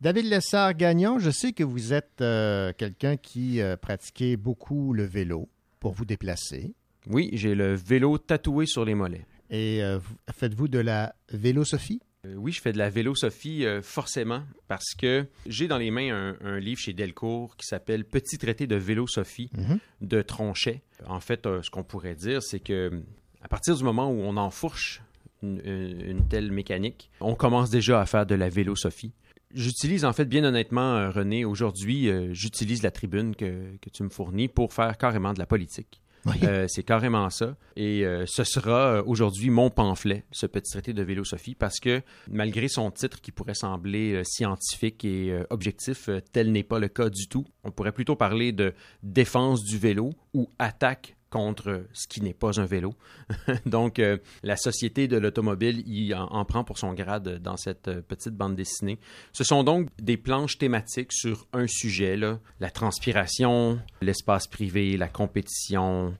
David Lessard-Gagnon, je sais que vous êtes euh, quelqu'un qui euh, pratiquait beaucoup le vélo pour vous déplacer. Oui, j'ai le vélo tatoué sur les mollets. Et euh, vous- faites-vous de la vélosophie? Euh, oui, je fais de la vélosophie euh, forcément parce que j'ai dans les mains un, un livre chez Delcourt qui s'appelle Petit traité de vélosophie Mhm. de Tronchet. En fait, euh, ce qu'on pourrait dire, c'est que à partir du moment où on enfourche une, une- telle mécanique, on commence déjà à faire de la vélosophie. J'utilise en fait, bien honnêtement, euh, René, aujourd'hui, euh, j'utilise la tribune que, que tu me fournis pour faire carrément de la politique. Euh, c'est carrément ça. Et euh, ce sera euh, aujourd'hui mon pamphlet, ce petit traité de vélosophie, parce que malgré son titre qui pourrait sembler scientifique et objectif, tel n'est pas le cas du tout. On pourrait plutôt parler de défense du vélo ou attaque contre ce qui n'est pas un vélo. *laughs* Donc, euh, la société de l'automobile y en, en prend pour son grade dans cette euh, petite bande dessinée. Ce sont donc des planches thématiques sur un sujet, la transpiration, l'espace privé, la compétition,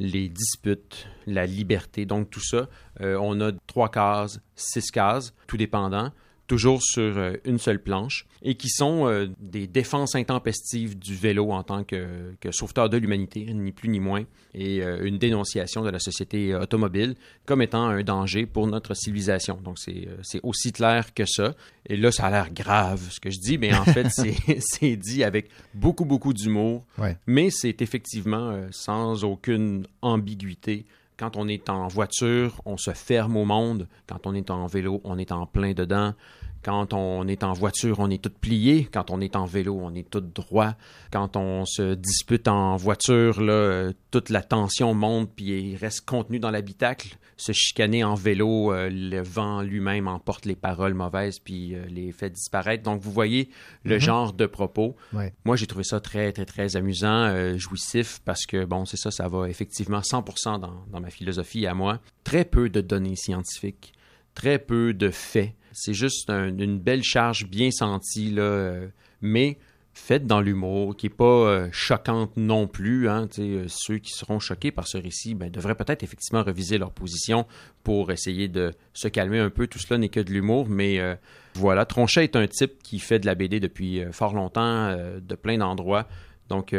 les disputes, la liberté. Donc, tout ça, euh, on a trois cases, six cases, tout dépendant, toujours sur euh, une seule planche, et qui sont euh, des défenses intempestives du vélo en tant que, que sauveteur de l'humanité, ni plus ni moins, et euh, une dénonciation de la société automobile comme étant un danger pour notre civilisation. Donc, c'est c'est aussi clair que ça. Et là, ça a l'air grave, ce que je dis, mais en *laughs* fait, c'est *laughs* c'est dit avec beaucoup, beaucoup d'humour. Ouais. Mais c'est effectivement sans aucune ambiguïté. Quand on est en voiture, on se ferme au monde. Quand on est en vélo, on est en plein dedans. Quand on est en voiture, on est tout plié. Quand on est en vélo, on est tout droit. Quand on se dispute en voiture, là, euh, toute la tension monte puis il reste contenu dans l'habitacle. Se chicaner en vélo, euh, le vent lui-même emporte les paroles mauvaises puis euh, les fait disparaître. Donc vous voyez le Mhm. genre de propos. Ouais. Moi, j'ai trouvé ça très, très, très amusant, euh, jouissif, parce que, bon, c'est ça, ça va effectivement 100% dans, dans ma philosophie à moi. Très peu de données scientifiques, très peu de faits. C'est juste un- une belle charge bien sentie, là, euh, mais faite dans l'humour, qui n'est pas euh, choquante non plus. Hein, euh, ceux qui seront choqués par ce récit ben, devraient peut-être effectivement reviser leur position pour essayer de se calmer un peu. Tout cela n'est que de l'humour, mais voilà. Tronchet est un type qui fait de la BD depuis fort longtemps, de plein d'endroits, donc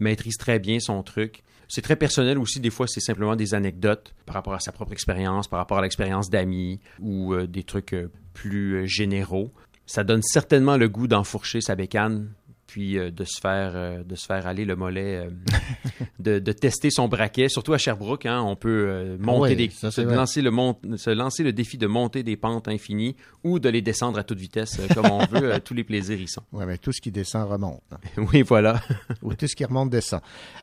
maîtrise très bien son truc. C'est très personnel aussi, des fois c'est simplement des anecdotes par rapport à sa propre expérience, par rapport à l'expérience d'amis ou euh, des trucs euh, plus euh, généraux. Ça donne certainement le goût d'enfourcher sa bécane puis euh, de se faire euh, de se faire aller le mollet, euh, de, de tester son braquet, surtout à Sherbrooke, hein, on peut monter des, ça, se lancer le mont- se lancer le défi de monter des pentes infinies ou de les descendre à toute vitesse comme on *laughs* veut, tous les plaisirs y sont. Oui, mais tout ce qui descend remonte. *laughs* Oui, voilà. *laughs* Ou tout ce qui remonte descend.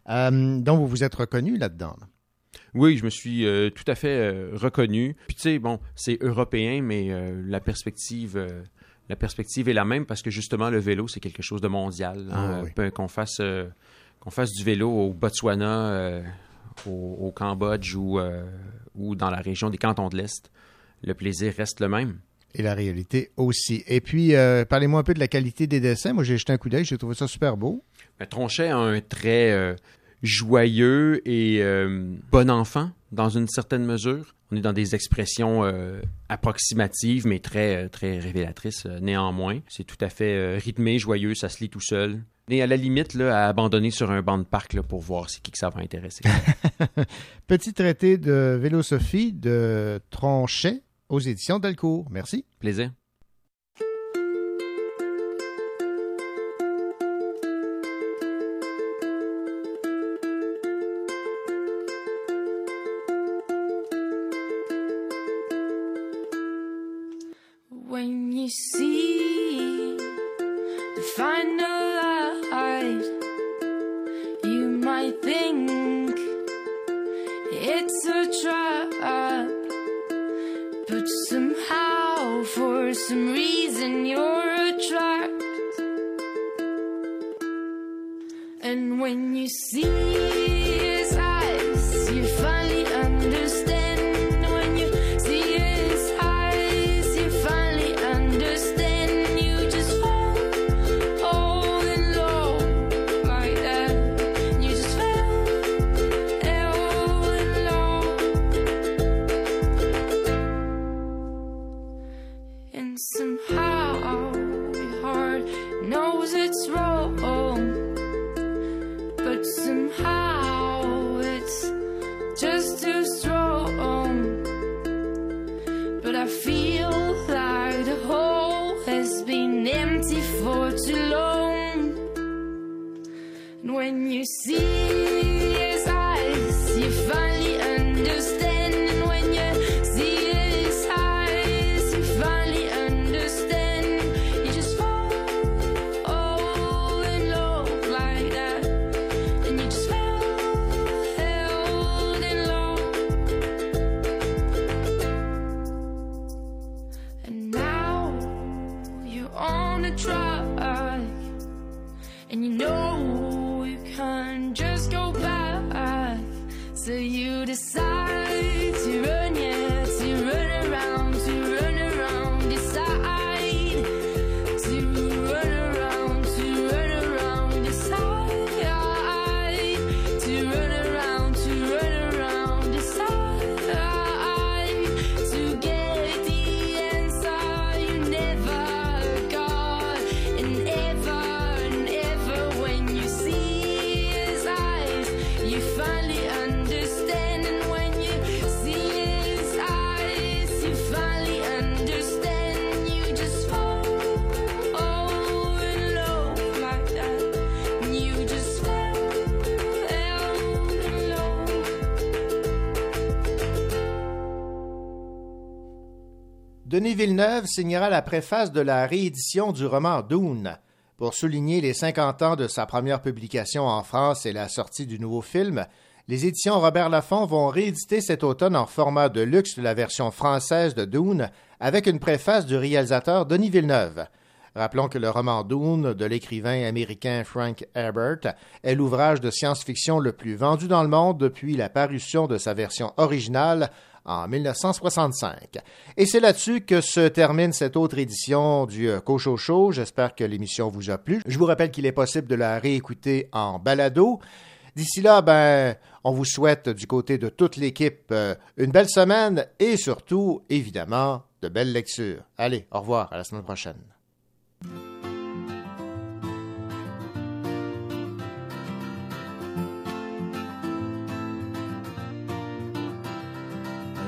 Donc, vous vous êtes reconnu là-dedans. là? Oui, je me suis euh, tout à fait euh, reconnu. Puis tu sais, bon, c'est européen, mais euh, la perspective, la perspective est la même parce que justement le vélo c'est quelque chose de mondial. Ah, hein. oui. Peu- Qu'on fasse, euh, qu'on fasse du vélo au Botswana, euh, au, au Cambodge ou euh, ou dans la région des cantons de l'Est, le plaisir reste le même. Et la réalité aussi. Et puis, parlez-moi un peu de la qualité des dessins. Moi, j'ai jeté un coup d'œil, j'ai trouvé ça super beau. Mais Tronchet a un trait joyeux et bon enfant dans une certaine mesure. On est dans des expressions euh, approximatives, mais très, euh, très révélatrices euh, néanmoins. C'est tout à fait euh, rythmé, joyeux, ça se lit tout seul. Et à la limite, là, à abandonner sur un banc de parc là, pour voir c'est qui que ça va intéresser. *laughs* Petit traité de vélosophie de Tronchet aux éditions Delcourt. Merci. Plaisir. Denis Villeneuve signera la préface de la réédition du roman Dune. Pour souligner les 50 ans de sa première publication en France et la sortie du nouveau film, les éditions Robert Laffont vont rééditer cet automne en format de luxe la version française de Dune avec une préface du réalisateur Denis Villeneuve. Rappelons que le roman Dune de l'écrivain américain Frank Herbert est l'ouvrage de science-fiction le plus vendu dans le monde depuis la parution de sa version originale en 1965. Et c'est là-dessus que se termine cette autre édition du euh, Cocho Show. J'espère que l'émission vous a plu. Je vous rappelle qu'il est possible de la réécouter en balado. D'ici là, ben, on vous souhaite du côté de toute l'équipe euh, une belle semaine et surtout, évidemment, de belles lectures. Allez, au revoir, à la semaine prochaine.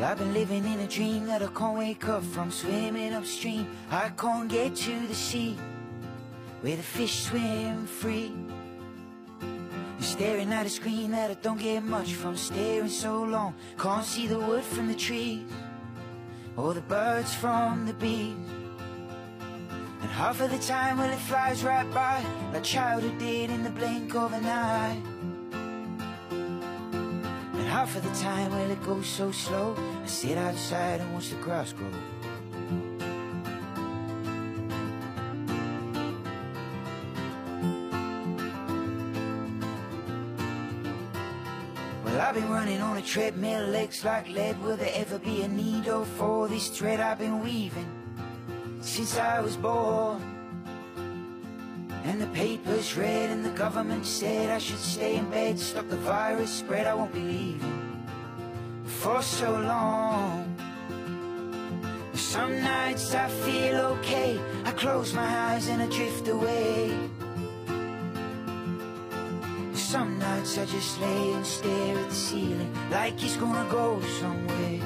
I've been living in a dream that I can't wake up from swimming upstream. I can't get to the sea where the fish swim free. And staring at a screen that I don't get much from staring so long. Can't see the wood from the trees or the birds from the bees. And half of the time, well, it flies right by like childhood did in the blink of an eye. Half of the time, well, it goes so slow. I sit outside and watch the grass grow. Well, I've been running on a treadmill, legs like lead. Will there ever be a needle for this thread I've been weaving since I was born? And the papers read, and the government said I should stay in bed, stop the virus spread. I won't be leaving for so long. Some nights I feel okay. I close my eyes and I drift away. Some nights I just lay and stare at the ceiling like it's gonna go somewhere.